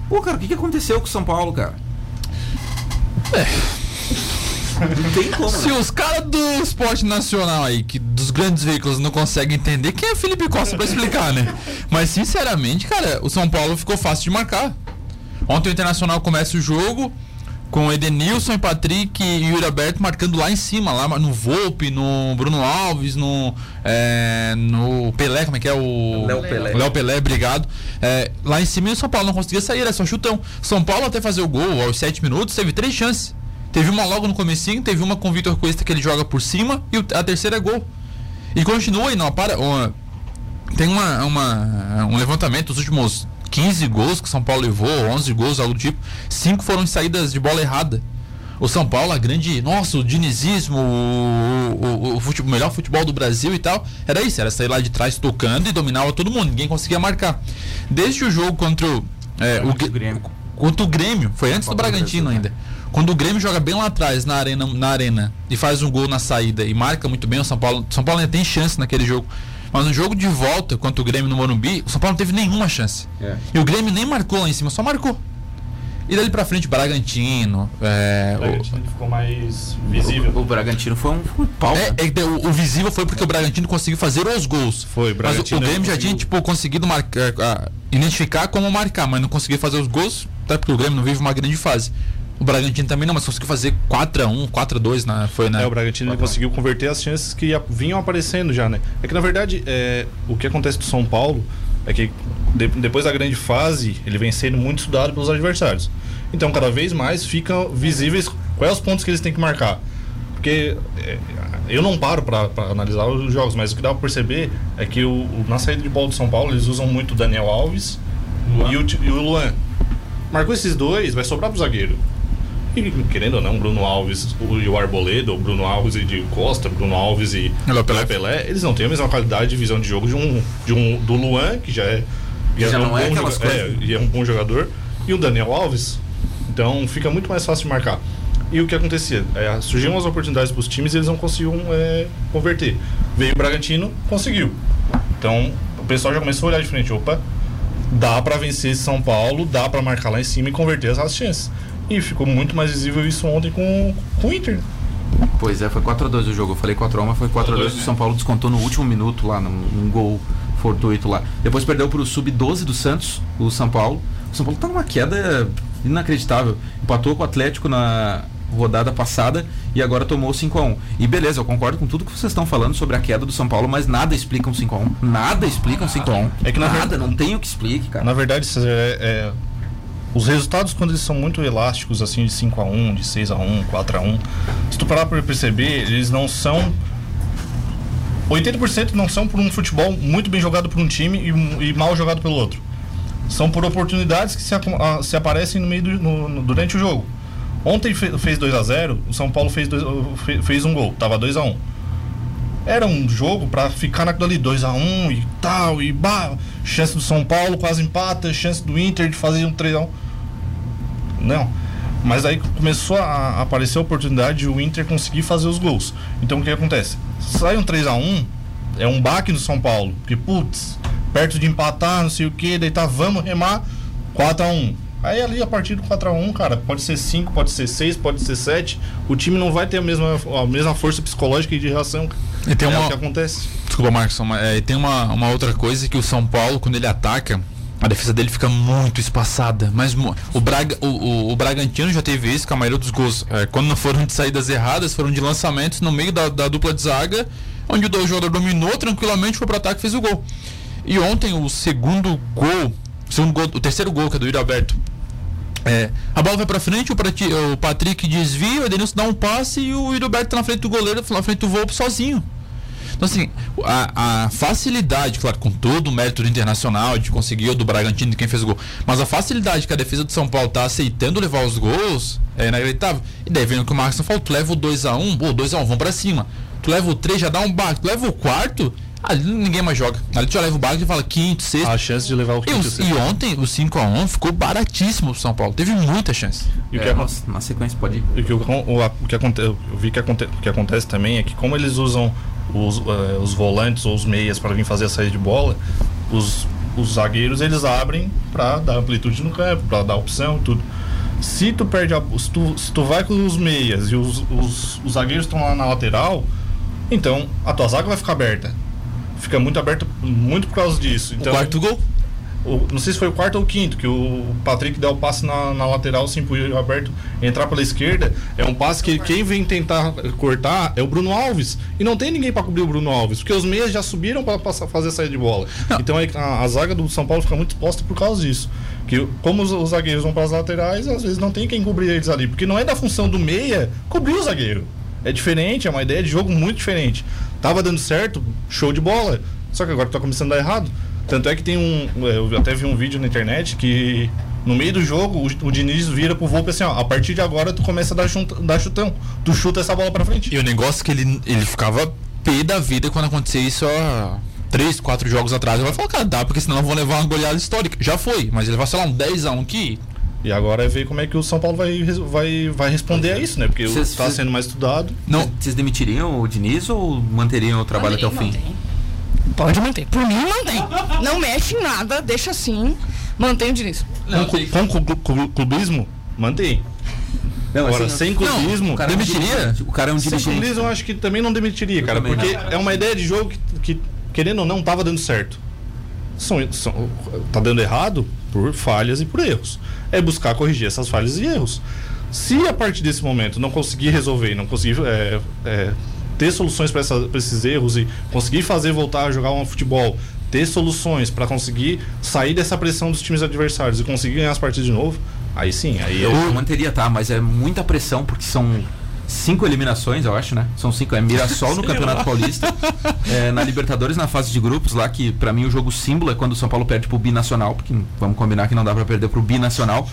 Pô, cara, o que, que aconteceu com o São Paulo, cara? Não tem como, Se né? os caras do esporte nacional aí, que dos grandes veículos não conseguem entender, quem é Felipe Costa pra explicar, né? Mas sinceramente, cara, o São Paulo ficou fácil de marcar. Ontem o Internacional começa o jogo com Edenilson e Patrick e Yuri Alberto marcando lá em cima, lá no Volpe, no Bruno Alves, no, é, no Pelé, como é que é o. Léo Pelé. Léo Pelé, obrigado. É, lá em cima e o São Paulo não conseguia sair, era só chutão. São Paulo até fazer o gol aos 7 minutos teve três chances. Teve uma logo no comecinho, teve uma com o Vitor Cuesta que ele joga por cima e a terceira é gol. E continua e não para. ó, tem uma, uma- um levantamento dos últimos 15 gols que o São Paulo levou, 11 gols, algo do tipo. Cinco foram em saídas de bola errada. O São Paulo, a grande. Nossa, o dinizismo, o, o, o fute- o melhor futebol do Brasil e tal. Era isso, era sair lá de trás tocando e dominava todo mundo. Ninguém conseguia marcar. Desde o jogo contra o. é, o, Gr- Grêmio. Contra o Grêmio, foi antes do Bragantino Brasil, ainda. Quando o Grêmio joga bem lá atrás na arena, na arena e faz um gol na saída e marca muito bem o São Paulo, São Paulo ainda tem chance naquele jogo. Mas no jogo de volta contra o Grêmio no Morumbi, o São Paulo não teve nenhuma chance. É. E o Grêmio nem marcou lá em cima, só marcou. E dali pra frente, Bragantino. É, O Bragantino ficou mais visível. O, o Bragantino foi um, um pau. o, né? é, é o, o visível foi porque o Bragantino conseguiu fazer os gols. Foi, o Mas o, Bragantino o Grêmio já conseguiu- tinha tipo, conseguido marcar, ah, identificar como marcar, mas não conseguiu fazer os gols, até porque o Grêmio não vive uma grande fase. O Bragantino também não, mas conseguiu fazer 4x1, 4x2 na, foi na. É, o Bragantino ele conseguiu converter as chances que ia- vinham aparecendo já, né? É que na verdade, é, o que acontece do São Paulo é que de- depois da grande fase, ele vem sendo muito estudado pelos adversários. Então, cada vez mais ficam visíveis quais os pontos que eles têm que marcar. Porque é, eu não paro para analisar os jogos, mas o que dá pra perceber é que o, o- na saída de bola do São Paulo, eles usam muito o Daniel Alves e o, e o Luan. Marcou esses dois, vai sobrar pro zagueiro. E, querendo ou não, Bruno Alves o- e o Arboleda, ou Bruno Alves e de Costa, Bruno Alves e Pelé. Pelé, eles não têm a mesma qualidade de visão de jogo de um, de um do Luan, que já é, Já não é bom aquelas joga- coisas. é, e é um bom jogador, e o Daniel Alves. Então fica muito mais fácil de marcar. E o que acontecia? É, surgiam as oportunidades para os times e eles não conseguiam é, converter. Veio o Bragantino, conseguiu. Então o pessoal já começou a olhar de frente: opa, dá para vencer esse São Paulo, dá para marcar lá em cima e converter as chances. E ficou muito mais visível isso ontem com, com o Inter. Pois é, foi 4x2 o jogo. Eu falei 4x1, mas foi 4x2 que o São Paulo descontou no último minuto lá, num, gol fortuito lá. Depois perdeu pro sub-12 do Santos, o São Paulo. O São Paulo tá numa queda inacreditável. Empatou com o Atlético na rodada passada e agora tomou o 5x1. E beleza, eu concordo com tudo que vocês estão falando sobre a queda do São Paulo, mas nada explica um 5x1. Nada explica um 5x1. É que na nada, verdade- não tem o que explique, cara. Na verdade, é, é, os resultados, quando eles são muito elásticos, assim, de 5x1, de 6x1, 4x1, se tu parar pra perceber, eles não são. 80% não são por um futebol muito bem jogado por um time e, e mal jogado pelo outro. São por oportunidades que se, acu- ah, se aparecem no meio do, no- no- durante o jogo. Ontem fe- fez 2 a 0 o São Paulo fez, dois, fe- fez um gol, tava 2 a 1 era um jogo pra ficar naquilo ali 2 a 1 e tal, e bah, chance do São Paulo quase empata, chance do Inter de fazer um 3 a 1 Não. Mas aí começou a aparecer a oportunidade de o Inter conseguir fazer os gols. Então o que acontece? Sai um 3 a 1 é um baque no São Paulo, porque putz, perto de empatar, não sei o que, tá, vamos remar 4 a 1 Aí ali a partir do 4 a 1 cara, pode ser 5, pode ser 6, pode ser 7. O time não vai ter a mesma, a mesma força psicológica e de reação. E tem é uma- o que acontece. Desculpa, Marcos, mas, é, tem uma, uma outra coisa que o São Paulo, quando ele ataca, a defesa dele fica muito espaçada. Mas o, Braga, o, o, o Bragantino já teve isso, que a maioria dos gols, é, quando não foram de saídas erradas, foram de lançamentos no meio da, da dupla de zaga, onde o jogador dominou tranquilamente, foi pro ataque e fez o gol. E ontem o segundo gol, o, segundo gol, o terceiro gol, que é do Yuri Alberto, é, a bola vai pra frente, o, Prati- o Patrick desvia, o Edenilson dá um passe e o Heriberto tá na frente do goleiro, na frente do Volpe sozinho. Então, assim, a, a facilidade, claro, com todo o mérito do internacional, de conseguir o do Bragantino, de quem fez o gol, mas a facilidade que a defesa do São Paulo tá aceitando levar os gols é inacreditável. E daí, vendo que o Marcos falou, tu leva o 2x1, pô, 2x1, vamos pra cima. Tu leva o 3, já dá um baque. Tu leva o quarto, ali ninguém mais joga. Ali tu já leva o baque e fala quinto, sexto. A chance de levar o E, quinto o- sexto. e ontem, o 5x1 ficou baratíssimo pro São Paulo. Teve muita chance. E o que É, nossa, na sequência pode ir. E o que, o, a- o que acontece, eu vi que aconte, o que acontece também é que como eles usam os, eh, os volantes ou os meias para vir fazer a saída de bola, os, os zagueiros eles abrem para dar amplitude no campo, para dar opção, tudo. Se tu perde a, se tu, se tu vai com os meias e os, os, os zagueiros estão lá na lateral, então a tua zaga vai ficar aberta. Fica muito aberta muito por causa disso. Então, o quarto gol. O- não sei se foi o quarto ou o quinto, que o Patrick dá o passe na, na lateral, sem o aberto entrar pela esquerda. É um passe que quem vem tentar cortar é o Bruno Alves. E não tem ninguém para cobrir o Bruno Alves, porque os meias já subiram para fazer a saída de bola. Então aí a, a zaga do São Paulo fica muito exposta por causa disso. Que como os, os zagueiros vão para as laterais, às vezes não tem quem cobrir eles ali, porque não é da função do meia cobrir o zagueiro. É diferente, é uma ideia de jogo muito diferente. Tava dando certo, show de bola. Só que agora tá começando a dar errado. Tanto é que tem um. Eu até vi um vídeo na internet que no meio do jogo o, o Diniz vira pro Volpe assim: ó, a partir de agora tu começa a dar, chut- dar chutão. Tu chuta essa bola pra frente. E o negócio é que ele, ele ficava pé da vida quando acontecia isso há três, quatro jogos atrás. Ele vai falar, cara, dá, porque senão vão levar uma goleada histórica. Já foi, mas ele vai, sei lá, um 10x1 que E agora é ver como é que o São Paulo vai, vai, vai responder a isso, né? Porque está sendo mais estudado. Não, Vocês demitiriam o Diniz ou manteriam o trabalho até o fim? Mantém. Pode manter. Por mim, mantém. Não mexe em nada, deixa assim. Mantém o Diniz. Com, clu- com clu- clu- clubismo, mantém. Não, Agora, assim, sem clubismo. o cara é um demitiria? O cara é um Sem dirigente. clubismo, eu acho que também não demitiria, cara. também Porque não. é uma ideia de jogo que, que, querendo ou não, tava dando certo. São, são- tá dando errado por falhas e por erros. É buscar corrigir essas falhas e erros. Se a partir desse momento não conseguir resolver, e não conseguir é, é, ter soluções para esses erros e conseguir fazer voltar a jogar um futebol, ter soluções para conseguir sair dessa pressão dos times adversários e conseguir ganhar as partidas de novo, aí sim, aí Eu eu, manteria, tá? Mas é muita pressão, porque são cinco eliminações, eu acho, né? São cinco. É Mirassol no Campeonato Paulista, é, na Libertadores, na fase de grupos, lá que pra mim o jogo símbolo é quando o São Paulo perde pro Binacional, porque vamos combinar que não dá pra perder pro Binacional.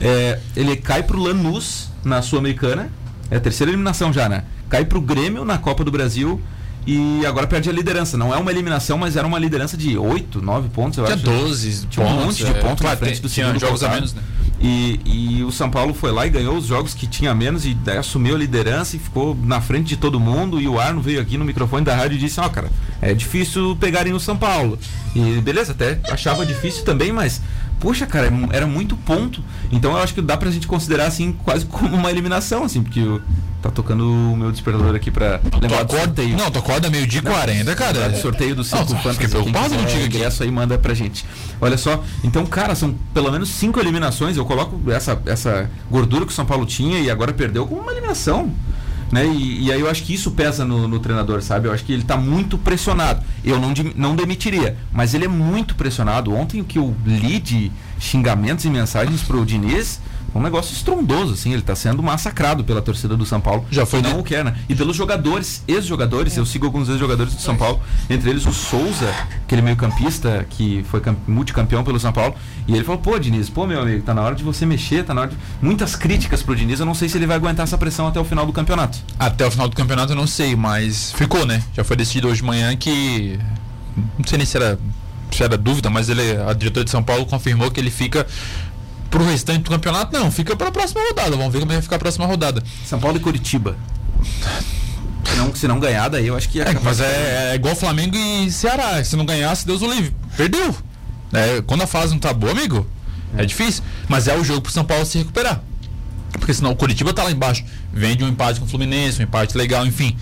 É, ele cai pro Lanús na Sul-Americana, é a terceira eliminação já, né? Cai pro Grêmio na Copa do Brasil. E agora perde a liderança. Não é uma eliminação, mas era uma liderança de 8, 9 pontos, eu tinha acho. 12 Tinha um pontos, monte de é. pontos na frente do segundo jogos a menos, né? E, e o São Paulo foi lá e ganhou os jogos que tinha menos e daí assumiu a liderança e ficou na frente de todo mundo. E o Arno veio aqui no microfone da rádio e disse: Ó, cara, é difícil pegarem o São Paulo. E beleza, até achava difícil também, mas. Poxa, cara, é era muito ponto. Então eu acho que dá pra gente considerar assim, quase como uma eliminação, assim, porque o- tá tocando o meu despertador aqui pra Tu lembrar do acorda, não, tu acorda meio-dia e 40, cara. Sorteio do Cinco Fantasy. fiquei preocupado quem quiser contigo aqui. ingresso aí manda pra gente. Olha só, então, cara, são pelo menos cinco eliminações. Eu coloco essa, essa gordura que o São Paulo tinha e agora perdeu como uma eliminação. Né? E, e aí eu acho que isso pesa no, no treinador, sabe? Eu acho que ele tá muito pressionado. Eu não, não demitiria, mas ele é muito pressionado. Ontem o que eu li de xingamentos e mensagens pro Diniz um negócio estrondoso, assim. Ele tá sendo massacrado pela torcida do São Paulo. Já foi não de- o quer, né? E pelos jogadores, ex-jogadores, eu sigo alguns ex-jogadores do São Paulo, entre eles o Souza, aquele meio-campista que foi cam- multicampeão pelo São Paulo, e ele falou: pô, Diniz, pô, meu amigo, tá na hora de você mexer, tá na hora de. Muitas críticas pro Diniz, eu não sei se ele vai aguentar essa pressão até o final do campeonato. Até o final do campeonato eu não sei, mas ficou, né? Já foi decidido hoje de manhã que. Não sei nem se era, se era dúvida, mas ele, a diretora de São Paulo confirmou que ele fica pro restante do campeonato. Não, fica pra próxima rodada. Vamos ver como vai ficar a próxima rodada. São Paulo e Curitiba. Se não, se não ganhar, daí eu acho que é É, mas é, é igual Flamengo e Ceará. Se não ganhasse, Deus o livre. Perdeu. É, quando a fase não tá boa, amigo, é difícil. Mas é o jogo pro São Paulo se recuperar. Porque senão o Curitiba tá lá embaixo. Vem de um empate com o Fluminense, um empate legal, enfim.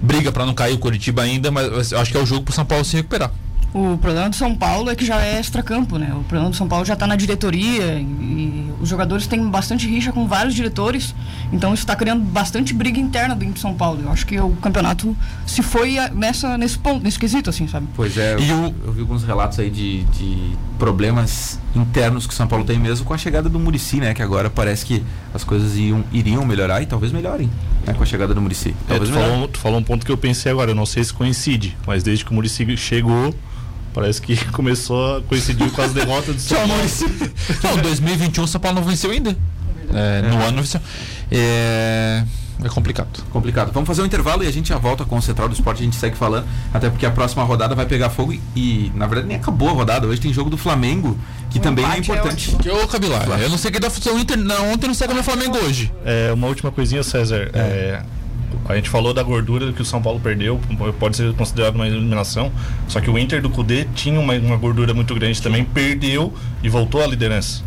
Briga pra não cair o Curitiba ainda, mas eu acho que é o jogo pro São Paulo se recuperar. O problema do São Paulo é que já é extracampo, né? O problema do São Paulo já está na diretoria e, os jogadores têm bastante rixa com vários diretores, então isso está criando bastante briga interna dentro de São Paulo. Eu acho que o campeonato se foi a- nessa, nesse ponto, nesse quesito, assim, sabe? Pois é, E eu, o- eu vi alguns relatos aí de, de problemas internos que o São Paulo tem mesmo com a chegada do Murici, né? Que agora parece que as coisas iam, iriam melhorar e talvez melhorem, né? Com a chegada do Murici. É, Talvez tu, falou, tu falou um ponto que eu pensei agora, eu não sei se coincide, mas desde que o Muricy chegou, parece que começou a coincidir com as derrotas do São Tchau, Paulo. Não, 2021 o São Paulo não venceu ainda. É, No ano não venceu. É, é complicado. complicado. Vamos fazer um intervalo e a gente já volta com o Central do Esporte, a gente segue falando, até porque a próxima rodada vai pegar fogo e, e, na verdade nem acabou a rodada. Hoje tem jogo do Flamengo, que O também é é importante. ótimo. Que ô Cabilar, eu não sei quem da função Inter. Não, ontem não sei como é o Flamengo hoje. É, uma última coisinha, César. É, a gente falou da gordura que o São Paulo perdeu, pode ser considerado uma eliminação. Só que o Inter do Cudê tinha uma, uma gordura muito grande também, perdeu e voltou à liderança.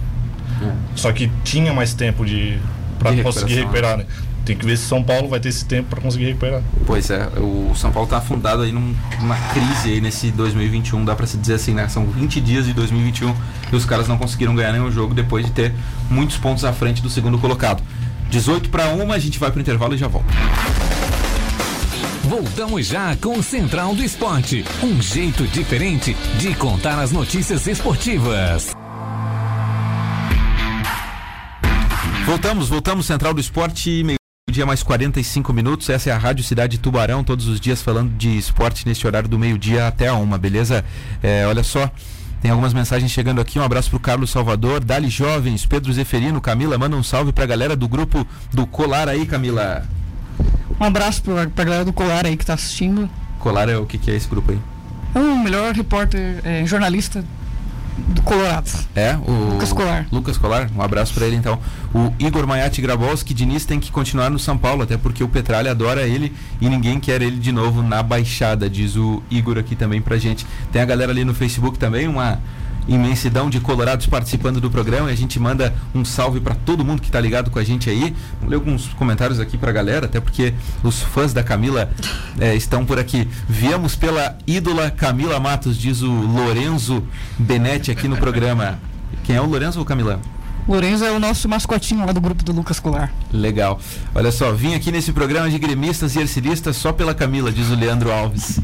Só que tinha mais tempo de para conseguir recuperar, né? Tem que ver se São Paulo vai ter esse tempo para conseguir recuperar. Pois é, o São Paulo tá afundado aí num- numa crise aí nesse 2021, dá pra se dizer assim, né? São 20 dias de 2021 e os caras não conseguiram ganhar nenhum jogo depois de ter muitos pontos à frente do segundo colocado. 18 para 1, a gente vai pro intervalo e já volta. Voltamos já com Central do Esporte. Um jeito diferente de contar as notícias esportivas. Voltamos, voltamos, Central do Esporte, meio-dia mais 45 minutos. Essa é a Rádio Cidade Tubarão, todos os dias falando de esporte nesse horário do meio-dia até a uma, beleza? É, olha só, tem algumas mensagens chegando aqui. Um abraço pro Carlos Salvador, Dali Jovens, Pedro Zeferino, Camila, manda um salve pra galera do grupo do Colar aí, Camila. Um abraço pra, pra galera do Colar aí que tá assistindo. Colar é o que, que é esse grupo aí? É o melhor repórter, é, jornalista do Colorado. É, o Lucas Colar. Lucas Colar, um abraço pra ele então. O Igor Maiati Grabowski Diniz tem que continuar no São Paulo, até porque o Petralha adora ele e ninguém quer ele de novo na baixada, diz o Igor aqui também pra gente. Tem a galera ali no Facebook também, uma imensidão de colorados participando do programa e a gente manda um salve pra todo mundo que tá ligado com a gente aí. Vamos ler alguns comentários aqui pra galera, até porque os fãs da Camila eh, estão por aqui. Viemos pela ídola Camila Matos, diz o Lorenzo Benetti aqui no programa. Quem é o Lorenzo ou Camila? Lourenço é o nosso mascotinho lá do grupo do Lucas Colar. Legal. Olha só, vim aqui nesse programa de gremistas e ercilistas só pela Camila, diz o Leandro Alves.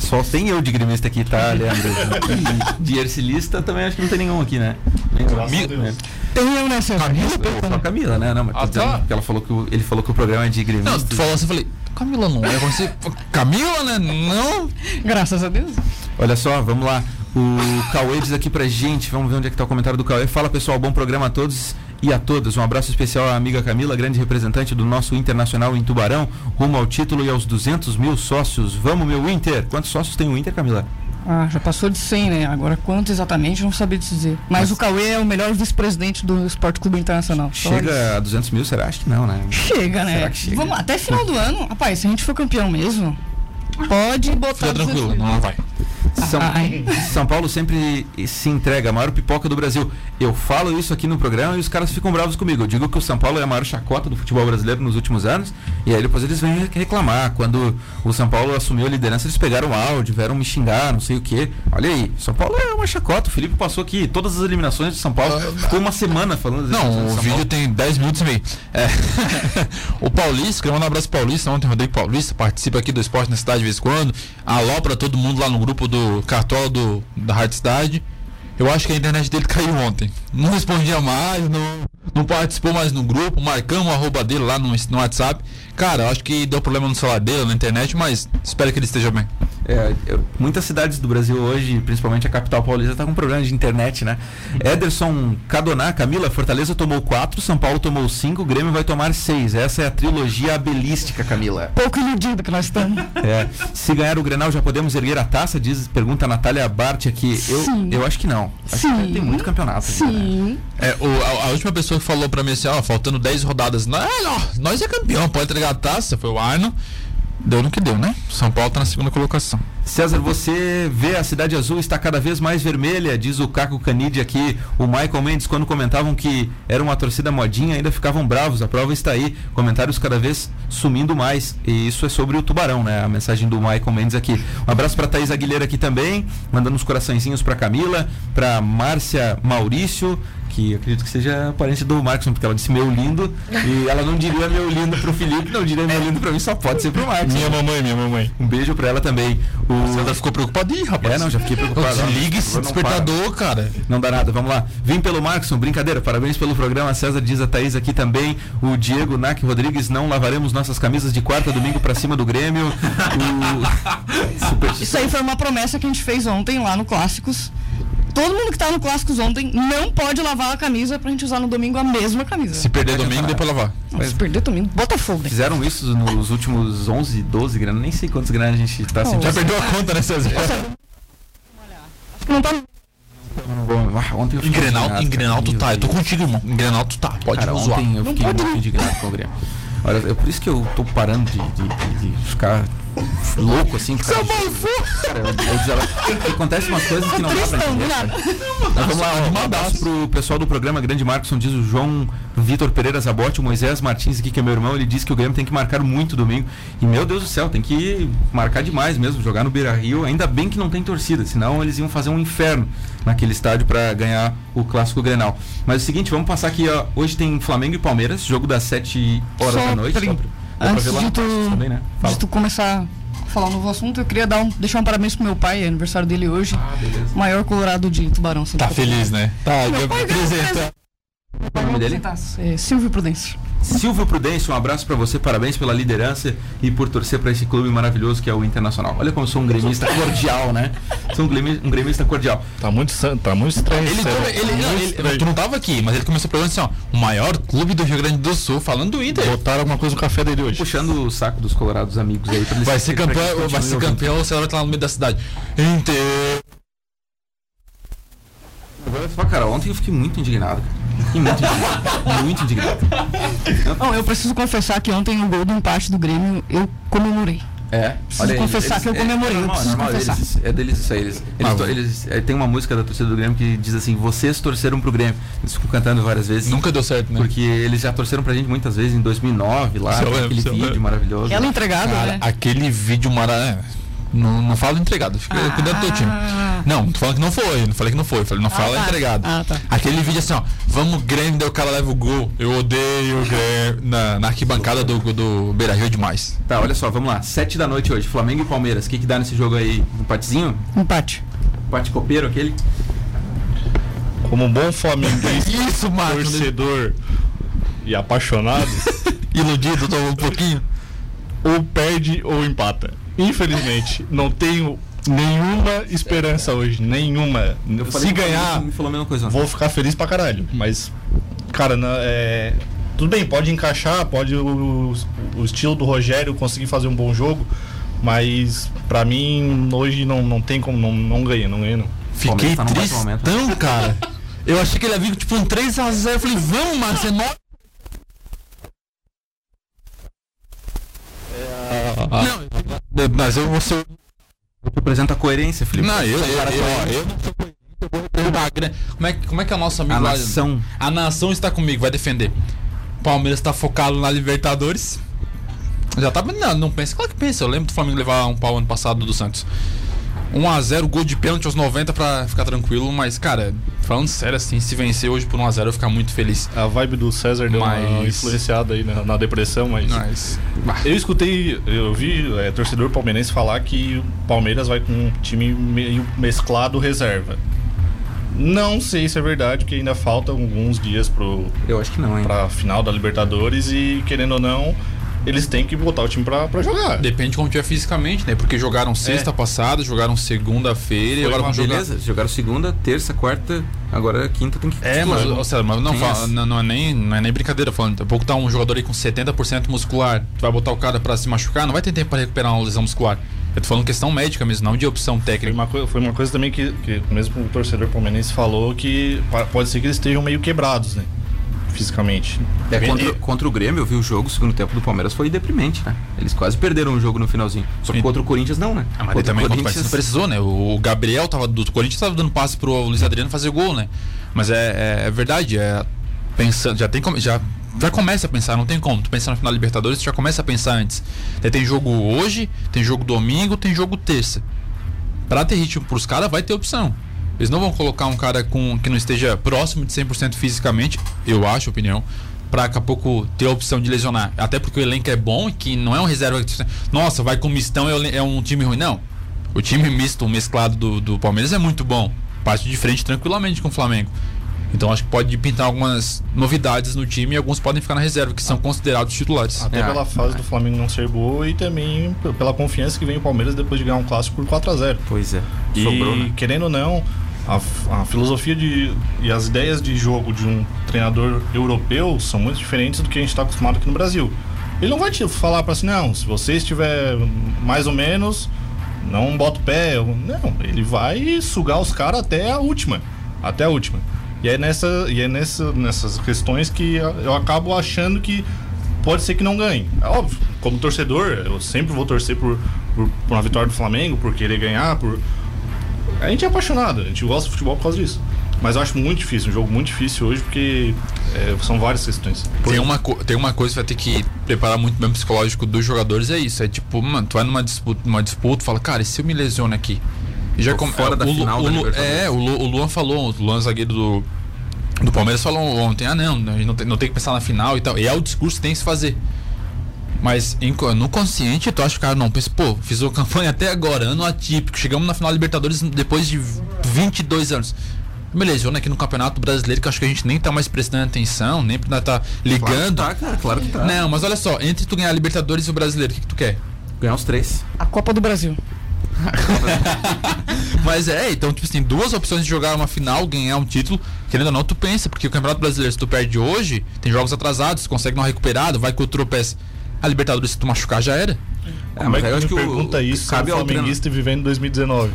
Só tem eu de gremista aqui, tá, Leandro? E de ercilista também acho que não tem nenhum aqui, né? Nenhum. Tem eu, né, César? Só a Camila, né? Não, mas Ah, tá. que ela falou que o- ele falou que o programa é de Não, gremistas. tu falou assim, eu falei, Camila não é você. Camila, né? Não. Graças a Deus. Olha só, vamos lá. O Cauê diz aqui pra gente, vamos ver onde é que tá o comentário do Cauê. Fala pessoal, bom programa a todos e a todas. Um abraço especial à amiga Camila, grande representante do nosso Internacional em Tubarão, rumo ao título e aos 200 mil sócios. Vamos, meu Inter! Quantos sócios tem o Inter, Camila? Ah, já passou de 100, né? Agora quanto exatamente, não sabia dizer. Mas, o Cauê é o melhor vice-presidente do Esporte Clube Internacional. Só. Chega a 200 mil, será? Acho que não, né? Chega, né? Será que chega? Vamos até final do ano, rapaz, se a gente for campeão mesmo, pode botar. Fica tranquilo, não vai. São. São Paulo sempre se entrega, a maior pipoca do Brasil. Eu falo isso aqui no programa e os caras ficam bravos comigo. Eu digo que o São Paulo é a maior chacota do futebol brasileiro nos últimos anos. E aí depois eles vêm reclamar. Quando o São Paulo assumiu a liderança, eles pegaram o áudio, vieram me xingar, não sei o quê. Olha aí, São Paulo é uma chacota. O Felipe passou aqui todas as eliminações de São Paulo. Ficou uma semana falando das Não, o vídeo Paulo. tem 10 minutos e meio. É. o Paulista, queria mandar um abraço Paulista. Ontem o Rodrigo Paulista participa aqui do esporte na cidade de vez em quando. Alopra todo mundo lá no grupo do Cartola do, da Rádio Cidade. Eu acho que a internet dele caiu ontem. Não respondia mais, não, não participou mais no grupo. Marcamos o arroba dele lá no, no WhatsApp. Cara, acho que deu problema no celular dele, na internet, mas espero que ele esteja bem. É, eu- muitas cidades do Brasil hoje, principalmente a capital paulista, tá com problema de internet, né? Ederson Cadoná, Camila, Fortaleza tomou 4, São Paulo tomou 5, Grêmio vai tomar 6. Essa é a trilogia abelística, Camila. Pouco iludido que nós estamos. É, se ganhar o Grenal, já podemos erguer a taça? Diz, pergunta a Natália Bart aqui. Eu, Sim. eu acho que não. Acho Sim. que tem muito campeonato. ainda, né? Sim. É, o- a, a última pessoa que falou pra mim assim, ó, faltando 10 rodadas, não, não, nós é campeão, pode entregar a taça, foi o Arno. Deu no que deu, né? São Paulo tá na segunda colocação. César, você vê a Cidade Azul está cada vez mais vermelha, diz o Caco Canide aqui. O Michael Mendes, quando comentavam que era uma torcida modinha, ainda ficavam bravos. A prova está aí. Comentários cada vez sumindo mais. E isso é sobre o Tubarão, né? A mensagem do Michael Mendes aqui. Um abraço para Thaís Aguilera aqui também, mandando uns coraçõezinhos para Camila, para Márcia Maurício, que acredito que seja parente do Marcos, porque ela disse meu lindo. E ela não diria meu lindo pro Felipe, não diria meu lindo para mim, só pode ser pro Marcos. mamãe, minha mamãe. Um beijo para ela também. O O César ficou preocupado. Ih, rapaz. É, não, já fiquei preocupado. Desliga esse despertador, cara. Não dá nada, vamos lá. Vim pelo Marcos, brincadeira, parabéns pelo programa. César diz a Thaís aqui também. O Diego Nac Rodrigues, não lavaremos nossas camisas de quarta domingo pra cima do Grêmio. O... Super... Isso aí foi uma promessa que a gente fez ontem lá no Clássicos. Todo mundo que tava no Clássicos ontem não pode lavar a camisa pra gente usar no domingo a mesma camisa. Se perder domingo, deu pra lavar. Não, se perder domingo, Botafogo. né? Fizeram isso nos últimos 11, 12 gramas, nem sei quantos gramas a gente tá sentindo. Já perdeu a conta, né, César? Não tá Não vou- Ah, Ontem eu Em fiquei Grenal, em Grenal tu tá. Eu tô contigo, irmão. Em Grenal tu tá. Pode Cara, zoar. ontem eu Não fiquei pode muito indignado com o Grêmio. Olha, é por isso que eu tô parando de, de- de- de ficar louco assim. causa de- Cara, eu, eu acontece umas coisas que não dá pra entender. Mas vamos lá, um abraço pro pessoal do programa Grande Marcos, diz o João Vitor Pereira Zabotti, o Moisés Martins aqui, que é meu irmão, ele disse que o Grêmio tem que marcar muito domingo. E meu Deus do céu, tem que marcar demais mesmo, jogar no Beira Rio. Ainda bem que não tem torcida, senão eles iam fazer um inferno naquele estádio para ganhar o clássico Grenal. Mas é o seguinte, vamos passar aqui, ó. Hoje tem Flamengo e Palmeiras, jogo das 7 horas Só da noite. trin- Antes de tu, também, né? De tu começar a falar um novo assunto, eu queria dar um, deixar um parabéns pro meu pai, é aniversário dele hoje. Ah, beleza. Maior colorado de Tubarão. Tá feliz, né? Tá, Meu apresenta. Qual é o nome dele? É, Silvio Prudêncio. Silvio Prudêncio, um abraço pra você, parabéns pela liderança e por torcer pra esse clube maravilhoso que é o Internacional. Olha como eu sou um gremista cordial, né? Sou um gremista, um gremista cordial. Tá muito, san- tá muito estranho Ele, come- ele, não, ele- tu não tava aqui, mas ele começou a perguntar assim, ó, o maior clube do Rio Grande do Sul, falando do Inter. Botaram alguma coisa no café dele hoje. Puxando o saco dos colorados amigos aí pra eles Vai ser campeão, vai ser campeão, você vai estar lá no meio da cidade. Inter. Agora só, cara, ontem eu fiquei muito indignado. cara. Fiquei muito indignado. muito indignado. Não, eu preciso confessar que ontem o gol do empate do Grêmio eu comemorei. É, Preciso confessar que eu comemorei, eu É, normal, preciso normal, eles- é deles isso aí. Eles, eles, to- eles- é, tem uma música da torcida do Grêmio que diz assim: vocês torceram pro Grêmio. Eles ficam cantando várias vezes. Nunca deu certo, né? Porque eles já torceram pra gente muitas vezes em 2009, lá, eu lembro, aquele eu vídeo lembro. maravilhoso. Aquela entregada, né? aquele vídeo maravilhoso. Não, não fala entregado, fica cuidando do teu time. Não, não tô falando que não foi, não falei que não foi, falei não fala tá. entregado. Ah, tá. Aquele vídeo assim, ó, vamos Grêmio, daí o cara leva o gol. Eu odeio o Grêmio na, na arquibancada do, do Beira Rio demais. Tá, olha só, vamos lá. Sete da noite hoje, Flamengo e Palmeiras. O que, que dá nesse jogo aí? Um empatezinho? Empate. Empate copeiro aquele? Como um bom flamenguista, Isso, Marcos. torcedor e apaixonado, Iludido, tô um pouquinho. ou perde ou empata. Infelizmente, não tenho nenhuma esperança hoje, nenhuma. Eu falei Se ganhar, Flamengo me falou a mesma coisa. vou ficar feliz pra caralho. Mas, cara, na- é, tudo bem, pode encaixar, pode o, o estilo do Rogério conseguir fazer um bom jogo, mas pra mim hoje não, não tem como, não, não ganha, não ganha não. Fiquei tá tristão, cara. Eu achei que ele ia vir tipo um 3x0. Eu falei, vamos, Marcos, é nóis. Não, mas eu vou ser. Apresenta a coerência, Felipe. Não, eu, eu, cara eu, coerente. eu não sou coerente, eu vou grana. Como é, que- como é que é o nosso amigo A lá? nação. A nação está comigo, vai defender. Palmeiras tá focado na Libertadores. Já tá. Não, não pensa. Claro que pensa. Eu lembro do Flamengo levar um pau ano passado do Santos. 1x0, gol de pênalti aos 90 pra ficar tranquilo. Mas, cara, falando sério assim, se vencer hoje por 1x0 eu ficar muito feliz. A vibe do César deu uma Mas- influenciada aí na, na depressão, mas. Mas. Eu escutei, eu vi é, torcedor palmeirense falar que o Palmeiras vai com um time meio mesclado reserva. Não sei se é verdade, porque ainda faltam alguns dias pro, Eu acho que não, hein? pra final da Libertadores e, querendo ou não, eles têm que botar o time pra, pra jogar. Depende de como tiver fisicamente, né? Porque jogaram sexta passada, jogaram segunda-feira e Foi agora vão jogar. Beleza, jogaram segunda, terça, quarta, agora quinta tem que É, mas, ou seja, mas não, fala- não, não é nem, não é nem brincadeira falando. Daqui a pouco tá um jogador aí com 70% muscular, tu vai botar o cara pra se machucar, não vai ter tempo pra recuperar uma lesão muscular. Eu tô falando questão médica mesmo, não de opção Foi técnica. uma, coi- foi uma coisa também que, que mesmo o torcedor palmeirense falou que pode ser que eles estejam meio quebrados, né? Fisicamente. É, contra, contra o Grêmio, eu vi o jogo, o segundo tempo do Palmeiras foi deprimente, né? Eles quase perderam o jogo no finalzinho. Só que contra o Corinthians não, né? Ah, mas contra também o Corinthians não precisou, né? O Gabriel tava do Corinthians tava dando passe pro Luiz Adriano fazer gol, né? Mas é, é- é verdade, é pensando, já tem como, já já começa a pensar, não tem como. Tu pensa na final da Libertadores, tu já começa a pensar antes. Tem jogo hoje, tem jogo domingo, tem jogo terça. Pra ter ritmo pros caras, vai ter opção. Eles não vão colocar um cara com que não esteja próximo de 100% fisicamente, eu acho, opinião, pra daqui a pouco ter a opção de lesionar. Até porque o elenco é bom e que não é um reserva que, nossa, vai com mistão é é um time ruim. Não. O time misto, mesclado do, do Palmeiras é muito bom. Parte de frente tranquilamente com o Flamengo. Então acho que pode pintar algumas novidades no time e alguns podem ficar na reserva, que são considerados titulares. Até É, pela fase do Flamengo não ser boa e também pela confiança que vem o Palmeiras depois de ganhar um clássico por 4 a 0 Pois é. E Sobrou, né? querendo ou não, a, a filosofia de, e as ideias de jogo de um treinador europeu são muito diferentes do que a gente está acostumado aqui no Brasil. Ele não vai te falar para assim, não, se você estiver mais ou menos, não bota o pé. Não, ele vai sugar os caras até a última. Até a última. E é, nessa, e é nessa, nessas questões que eu acabo achando que pode ser que não ganhe. É óbvio, como torcedor, eu sempre vou torcer por, por, por uma vitória do Flamengo, por querer ganhar, por. A gente é apaixonado, a gente gosta de futebol por causa disso. Mas eu acho muito difícil, um jogo muito difícil hoje, porque é, são várias questões. Tem uma, tem uma coisa que vai ter que preparar muito bem o psicológico dos jogadores, é isso. É tipo, mano, tu vai numa disputa, numa disputa fala, cara, e se eu me lesiono aqui? E já Tô come- fora é, da o final o da Lu-. É, o, Lu- o Luan falou, o Luan zagueiro do, do Palmeiras falou ontem, ah não, a gente não tem, não tem que pensar na final e tal. E é o discurso que tem que se fazer. Mas em no consciente, tu acha que o cara não pensa, pô, fiz uma campanha até agora, ano atípico, chegamos na final da Libertadores depois de 22 anos. Me lesiona aqui no Campeonato Brasileiro, que eu acho que a gente nem tá mais prestando atenção, nem tá Claro que ligando. tá, cara, claro que tá. Não, mas olha só, entre tu ganhar a Libertadores e o Brasileiro, o que, que tu quer? Ganhar os três. A Copa do Brasil. Mas é, então, tipo assim, duas opções de jogar uma final, ganhar um título, querendo ou não, tu pensa, porque o Campeonato Brasileiro, se tu perde hoje, tem jogos atrasados, consegue não recuperado, vai com o tropeço. A Libertadores, se tu machucar, já era. É, Como é que aí eu acho que o- pergunta isso cabe ao treinador. flamenguista vivendo em 2019?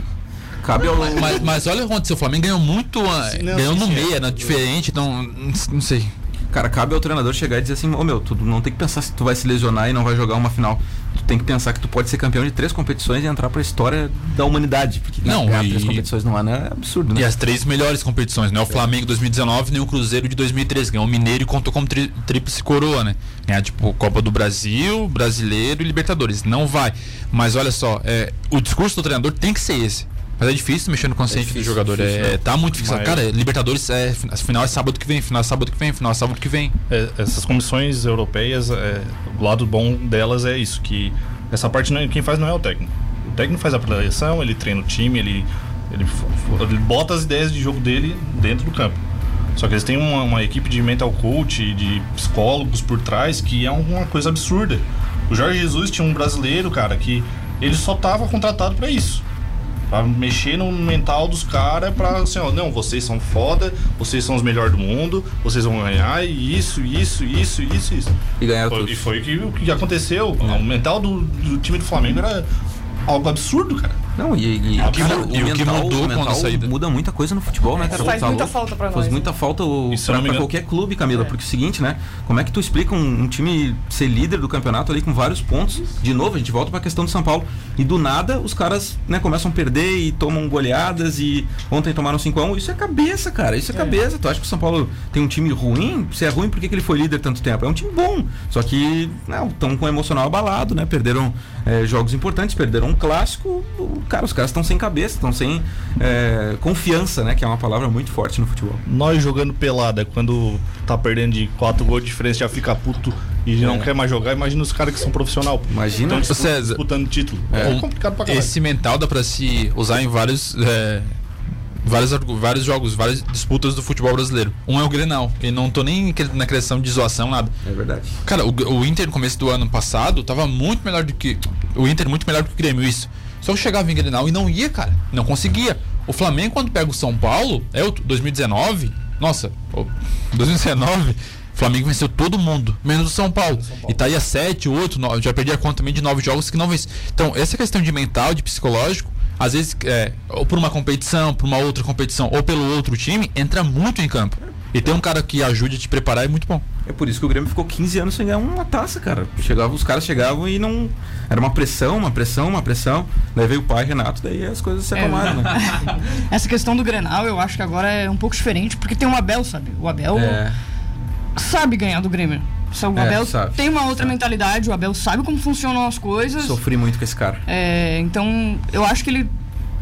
Cabe ao. Mas, mas olha o que aconteceu. O Flamengo ganhou muito. ah, Sim, não, ganhou no sim, meio, é. era diferente, então. Não, não sei. Cara, cabe ao treinador chegar e dizer assim, ô meu, tu não tem que pensar se tu vai se lesionar e não vai jogar uma final. Tem que pensar que tu pode ser campeão de três competições e entrar pra história da humanidade. Porque né, Não, ganhar e- três competições no ano é absurdo, né? E as três melhores competições, né? O Flamengo 2019 nem o Cruzeiro de 2013. Ganhou o Mineiro e contou como tri tríplice coroa, né? Ganhar, tipo, Copa do Brasil, Brasileiro e Libertadores. Não vai. Mas olha só, é, o discurso do treinador tem que ser esse. Mas é difícil mexer no consciente difícil, do jogador. difícil, é, né? tá muito fixado. Mas- Cara, Libertadores é. Final é sábado que vem, final é sábado que vem, final é sábado que vem. É, essas comissões europeias, é, o lado bom delas é isso, que essa parte não é- quem faz não é o técnico. O técnico faz a preleção, ele treina o time, ele, ele, ele bota as ideias de jogo dele dentro do campo. Só que eles têm uma, uma equipe de mental coach, de psicólogos por trás, que é uma coisa absurda. O Jorge Jesus tinha um brasileiro, cara, que ele só tava contratado pra isso. Pra mexer no mental dos caras pra assim, ó, não, vocês são foda, vocês são os melhores do mundo, vocês vão ganhar, e isso, isso, isso, isso, isso. E ganhar Foi- tudo. e foi o que, que aconteceu. O mental do, do time do Flamengo era algo absurdo, cara. Não, e, e, o que cara, mu- e o que mudou com a mental saída? muda muita coisa no futebol, né, cara? Faz Tá muita louco? falta pra Faz nós, muita né? falta o, pra, pra qualquer clube, Camila, porque é o seguinte, né? Como é que tu explica um, um time ser líder do campeonato ali com vários pontos? De novo, a gente volta pra questão do São Paulo. E do nada, os caras né, começam a perder e tomam goleadas e ontem tomaram 5x1. Isso é cabeça, cara. Isso é, cabeça. Tu acha que o São Paulo tem um time ruim? Se é ruim, por que, que ele foi líder tanto tempo? É um time bom. Só que estão com o emocional abalado, né? Perderam é, jogos importantes, perderam clássico. O- Cara, os caras estão sem cabeça, estão sem é, confiança, né? Que é uma palavra muito forte no futebol. Nós jogando pelada, quando tá perdendo de 4 gols de diferença, já fica puto e não quer mais jogar. Imagina os caras que são profissional. Imagina. Então, César, disputando título. É, Um- complicado pra caralho. Esse mental dá pra se usar em vários. Vários, vários jogos, várias disputas do futebol brasileiro. Um é o Grenal. E não tô nem que- na questão de zoação, nada. É verdade. Cara, o, o Inter no começo do ano passado tava muito melhor do que. O Inter muito melhor do que o Grêmio, isso. Só que chegava em Grenal e não ia, cara. Não conseguia. O Flamengo, quando pega o São Paulo, é o 2019. Nossa, o 2019. O Flamengo venceu todo mundo, menos o São Paulo. E tá aí a 7, 8, 9, já perdi a conta também de 9 jogos que não vence. Então, essa questão de mental, de psicológico, às vezes, é, ou por uma competição, por uma outra competição, ou pelo outro time, entra muito em campo. E ter um cara que ajude a te preparar é muito bom. É por isso que o Grêmio ficou 15 anos sem ganhar uma taça, cara. Chegava, os caras chegavam e não. Era uma pressão, uma pressão, uma pressão. Daí veio o pai Renato, daí as coisas se acalmaram, né? Essa questão do Grenal, eu acho que agora é um pouco diferente, porque tem o Abel, sabe? O Abel É, sabe ganhar do Grêmio. O É, Abel sabe, tem uma outra mentalidade, o Abel sabe como funcionam as coisas. sofri muito com esse cara. É, então, eu acho que ele,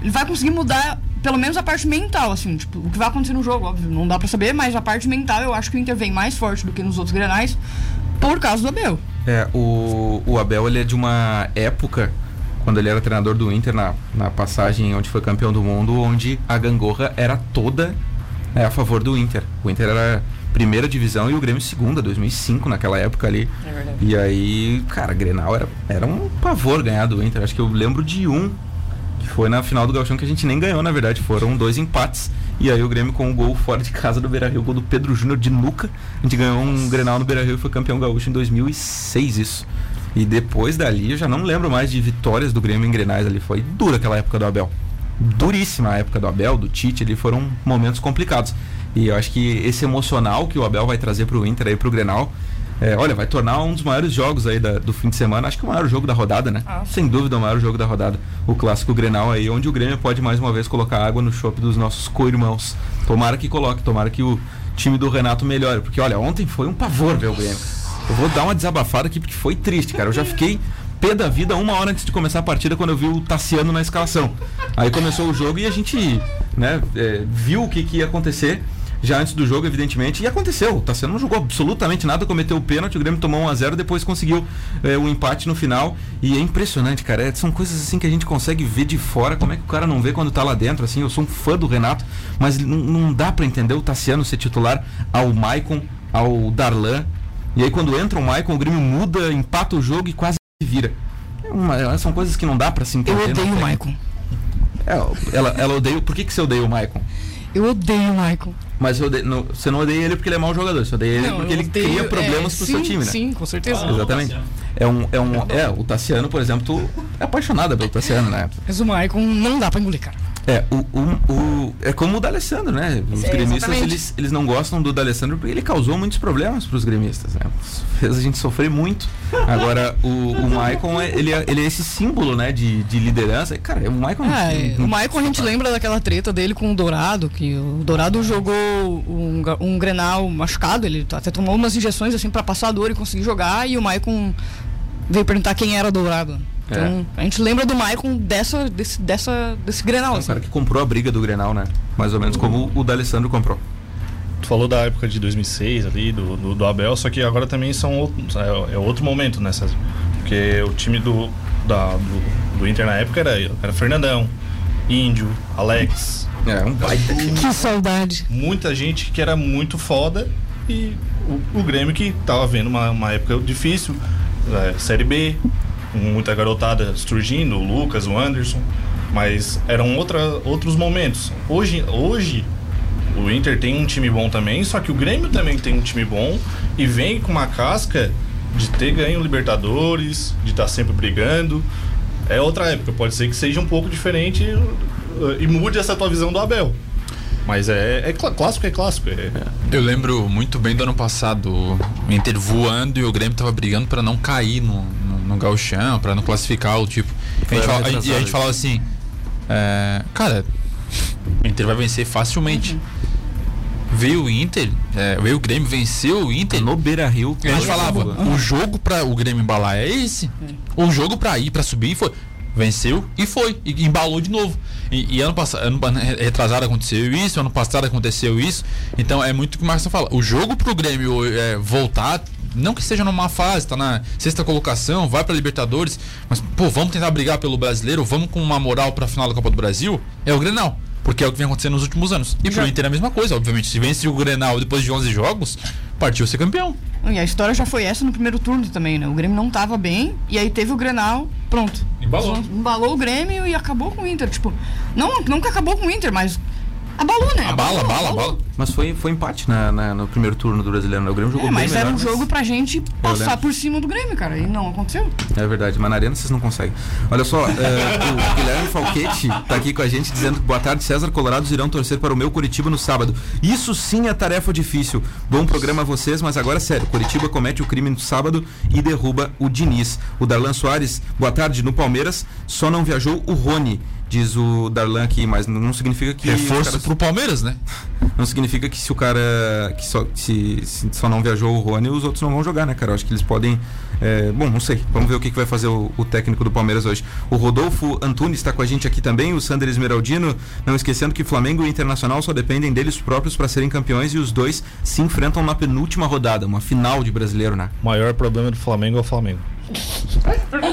ele vai conseguir mudar pelo menos a parte mental, assim, tipo, o que vai acontecer no jogo, óbvio, não dá pra saber, mas a parte mental eu acho que o Inter vem mais forte do que nos outros grenais por causa do Abel. É, o, o Abel ele é de uma época, quando ele era treinador do Inter, na, na passagem onde foi campeão do mundo, onde a gangorra era toda né, a favor do Inter. O Inter era primeira divisão e o Grêmio segunda, 2005, naquela época ali. É. E aí, cara, Grenal era, era um pavor ganhar do Inter. Acho que eu lembro de um, que foi na final do Gauchão, que a gente nem ganhou, na verdade. Foram dois empates. E aí o Grêmio com um gol fora de casa do Beira-Rio, gol do Pedro Júnior de Nuca. A gente ganhou um Grenal no Beira-Rio e foi campeão gaúcho em 2006, isso. E depois dali, eu já não lembro mais de vitórias do Grêmio em Grenais ali. Foi dura aquela época do Abel. Duríssima a época do Abel, do Tite, ali foram momentos complicados. E eu acho que esse emocional que o Abel vai trazer pro Inter aí pro Grenal, é, olha, vai tornar um dos maiores jogos aí da- do fim de semana. Acho que o maior jogo da rodada, né? Ah. Sem dúvida o maior jogo da rodada. O clássico Grenal aí, onde o Grêmio pode mais uma vez colocar água no chope dos nossos co-irmãos. Tomara que coloque, tomara que o time do Renato melhore. Porque olha, ontem foi um pavor ver o Grêmio. Eu vou dar uma desabafada aqui porque foi triste, cara. Eu já fiquei pé da vida uma hora antes de começar a partida quando eu vi o Tassiano na escalação. Aí começou o jogo e a gente né, é, viu o que, que ia acontecer já antes do jogo, evidentemente. E aconteceu. O Tassiano não jogou absolutamente nada, cometeu o pênalti, o Grêmio tomou 1 a 0 depois conseguiu é, o empate no final. E é impressionante, cara. É, são coisas assim que a gente consegue ver de fora. Como é que o cara não vê quando tá lá dentro? Assim, eu sou um fã do Renato, mas não, não dá pra entender o Tassiano ser titular ao Maicon, ao Darlan. E aí quando entra o Maicon, o Grêmio muda, empata o jogo e quase vira. É uma- são coisas que não dá pra se entender. Eu odeio o Maicon. É, ela, ela odeia. Por que, que você odeia o Maicon? Eu odeio o Maicon. Mas eu odeio- não- você não odeia ele porque ele é mau jogador, você odeia ele Não, porque ele odeio- cria problemas é, pro sim, seu time, né? Sim, com certeza. Exatamente. É um, é um, é, o Tassiano, por exemplo, tu é apaixonada pelo Tassiano, né? Mas o Maicon não dá pra engolir, cara. É, o, o, o- é como o D'Alessandro, né? Os É, gremistas, exatamente. eles, eles não gostam do D'Alessandro porque ele causou muitos problemas para os gremistas, né? Fez a gente sofrer muito. Agora, o, o Maicon, é- ele é, ele é esse símbolo, né, de, de liderança. E, Cara, o Maicon... É, não- o Maicon a gente lembra daquela treta dele com o Dourado, que o Dourado jogou um, um Grenal machucado, ele até tomou umas injeções assim pra passar a dor e conseguir jogar, e o Maicon veio perguntar quem era Dourado. Então, a gente lembra do Maicon dessa, desse, dessa, desse Grenal. É um assim. cara que comprou a briga do Grenal, né? Mais ou menos como o D'Alessandro comprou. Tu falou da época de 2006 ali, do, do, do Abel, só que agora também são outros, é, é outro momento, né, César? Porque o time do, da, do, do Inter na época era, era Fernandão, Índio, Alex, É, um baita time. Que saudade. muita gente que era muito foda e o, o Grêmio que tava vendo uma, uma época difícil, é, Série B, muita garotada surgindo, o Lucas, o Anderson, mas eram outra, outros momentos. Hoje, hoje o Inter tem um time bom também, só que o Grêmio também tem um time bom e vem com uma casca de ter ganho Libertadores, de estar sempre brigando. É outra época, pode ser que seja um pouco diferente uh, e mude essa tua visão do Abel. Mas é, é clá- clássico, é clássico. É, Eu lembro muito bem do ano passado, o Inter voando e o Grêmio tava brigando pra não cair no, no, gauchão, pra não classificar o tipo. A gente fala- e a gente falava assim, é, cara, o Inter vai vencer facilmente. Veio o Inter, é, veio o Grêmio, venceu o Inter. No Beira-Rio. E a gente falava, acabou. o jogo pra o Grêmio embalar é esse. O jogo pra ir, pra subir foi. Venceu e foi. E embalou de novo. E, e ano passado, ano retrasado aconteceu isso, ano passado aconteceu isso. Então é muito o que o Marcos fala. O jogo pro Grêmio é, voltar, não que seja numa fase, tá na sexta colocação, vai pra Libertadores, mas, pô, vamos tentar brigar pelo brasileiro, vamos com uma moral pra final da Copa do Brasil, é o Grenal. Porque é o que vem acontecendo nos últimos anos. E pro Inter é a mesma coisa, obviamente. Se vence o Grenal depois de 11 jogos, partiu ser campeão. E a história já foi essa no primeiro turno também, né? O Grêmio não tava bem, e aí teve o Grenal, pronto. Embalou. Embalou o Grêmio e acabou com o Inter. Tipo, não, não que acabou com o Inter, mas abalou, né? Abala, Abalou, bala, abalou. bala. Mas foi, foi empate na, na- no primeiro turno do brasileiro. O Grêmio jogou É, bem mas era melhor, um jogo pra gente passar por cima do Grêmio, cara. E não aconteceu. É verdade, mas na arena vocês não conseguem. Olha só, é, o Guilherme Falquete tá aqui com a gente dizendo que boa tarde, César Colorados irão torcer para o meu Curitiba no sábado. Isso sim é tarefa difícil. Bom programa a vocês, mas agora sério, Curitiba comete o crime no sábado e derruba o Diniz. O Darlan Soares, boa tarde, no Palmeiras só não viajou o Rony. Diz o Darlan aqui, mas não significa que. Reforço caras- pro Palmeiras, né? Não significa que se o cara que só, se, se só não viajou o Rony, os outros não vão jogar, né, cara? Eu acho que eles podem. é, bom, não sei. Vamos ver o que, que vai fazer o, o técnico do Palmeiras hoje. O Rodolfo Antunes está com a gente aqui também, o Sander Esmeraldino. Não esquecendo que Flamengo e Internacional só dependem deles próprios para serem campeões e os dois se enfrentam na penúltima rodada, uma final de brasileiro, né? o maior problema do Flamengo é o Flamengo.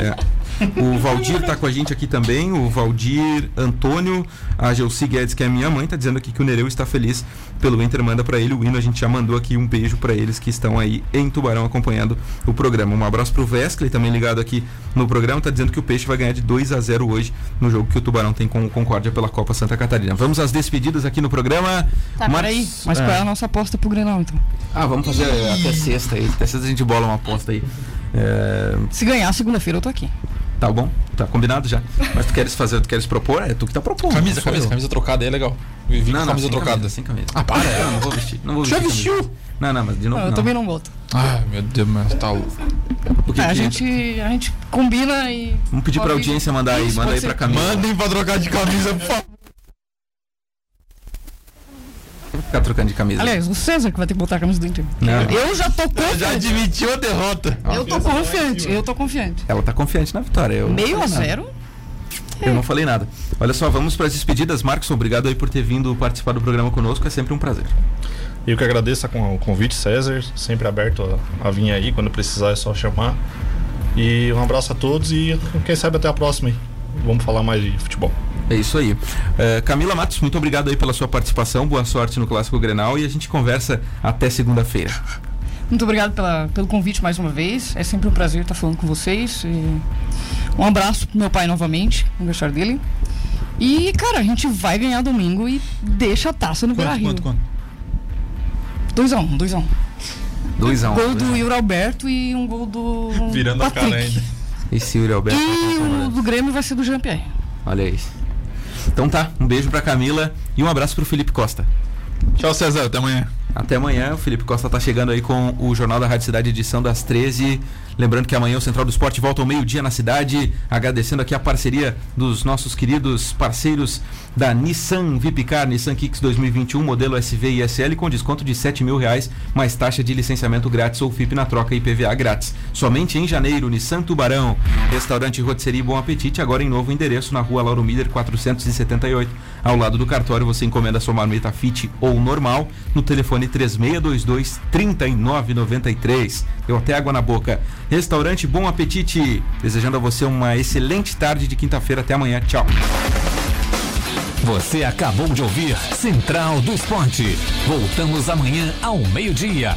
É. O Valdir tá com a gente aqui também, o Valdir Antônio, a Gelsi Guedes, que é minha mãe, tá dizendo aqui que o Nereu está feliz pelo Inter, manda pra ele o hino, a gente já mandou aqui um beijo pra eles que estão aí em Tubarão acompanhando o programa. Um abraço pro Wesley, também ligado aqui no programa, tá dizendo que o Peixe vai ganhar de 2 a 0 hoje no jogo que o Tubarão tem com o Concórdia pela Copa Santa Catarina. Vamos às despedidas aqui no programa. Tá, peraí. Mas é. qual é a nossa aposta pro Grenal, então? Ah, vamos fazer até sexta aí, até sexta a gente bola uma aposta aí. É, Se ganhar segunda-feira, eu tô aqui. Tá bom, tá combinado já. Mas tu queres fazer, tu queres propor? É tu que tá propondo. Camisa, camisa, eu. camisa trocada aí é legal. Eu vim Não, com não, camisa sem trocada. camisa, sem camisa. Ah, para. Não, não vou vestir. Não vou Já vestir. camisa. vestiu? Não, não, mas de novo. Não, eu não. também não boto. Ai, meu Deus, mas tá louco. É, a, que- gente, a gente combina e. Vamos pedir pra audiência mandar aí, manda aí pra ser. Camila. Mandem pra trocar de camisa, por favor. Ficar trocando de camisa. Aliás, o César que vai ter que botar a camisa do Inter. Não. Eu já tô Já confiante. admitiu a derrota. Eu tô confiante, eu tô confiante. Ela tá confiante na vitória. Eu Meio a zero. Eu não falei nada. Olha só, vamos para as despedidas. Marcos, obrigado aí por ter vindo participar do programa conosco. É sempre um prazer. Eu que agradeço com o convite, César, sempre aberto a, a vir aí, quando precisar é só chamar. E um abraço a todos e quem sabe até a próxima aí. Vamos falar mais de futebol. É isso aí. Eh, Camila Matos, muito obrigado aí pela sua participação. Boa sorte no Clássico Grenal e a gente conversa até segunda-feira. Muito obrigado pela, pelo convite mais uma vez. É sempre um prazer estar falando com vocês. E um abraço pro meu pai novamente, no aniversário dele. E, cara, a gente vai ganhar domingo e deixa a taça no Beira Quanto, Rio. quanto, quanto? 2x1, 2x1. 2x1. Gol do Yuri Alberto e um gol do. Virando a cara Patrick. ainda. Esse Yuri Alberto. E o do Grêmio vai ser do Jean-Pierre. Olha aí. Então tá, um beijo pra Camila e um abraço pro Felipe Costa. Tchau, César. Até amanhã. Até amanhã, o Felipe Costa tá chegando aí com o Jornal da Rádio Cidade, edição das 13. Lembrando que amanhã o Central do Esporte volta ao meio-dia na cidade. Agradecendo aqui a parceria dos nossos queridos parceiros da Nissan Vipcar, Nissan Kicks 2021, modelo SV e SL, com desconto de 7 mil reais, mais taxa de licenciamento grátis ou FIP na troca e PVA grátis. Somente em janeiro, Nissan Tubarão. Restaurante Rotisserie Bom Apetite, agora em novo endereço na rua Lauro Miller 478. Ao lado do cartório, você encomenda sua marmita fit ou normal no telefone 3622 3993. Eu até água na boca. Restaurante Bom Apetite. Desejando a você uma excelente tarde de quinta-feira. Até amanhã. Tchau. Você acabou de ouvir Central do Esporte. Voltamos amanhã ao meio-dia.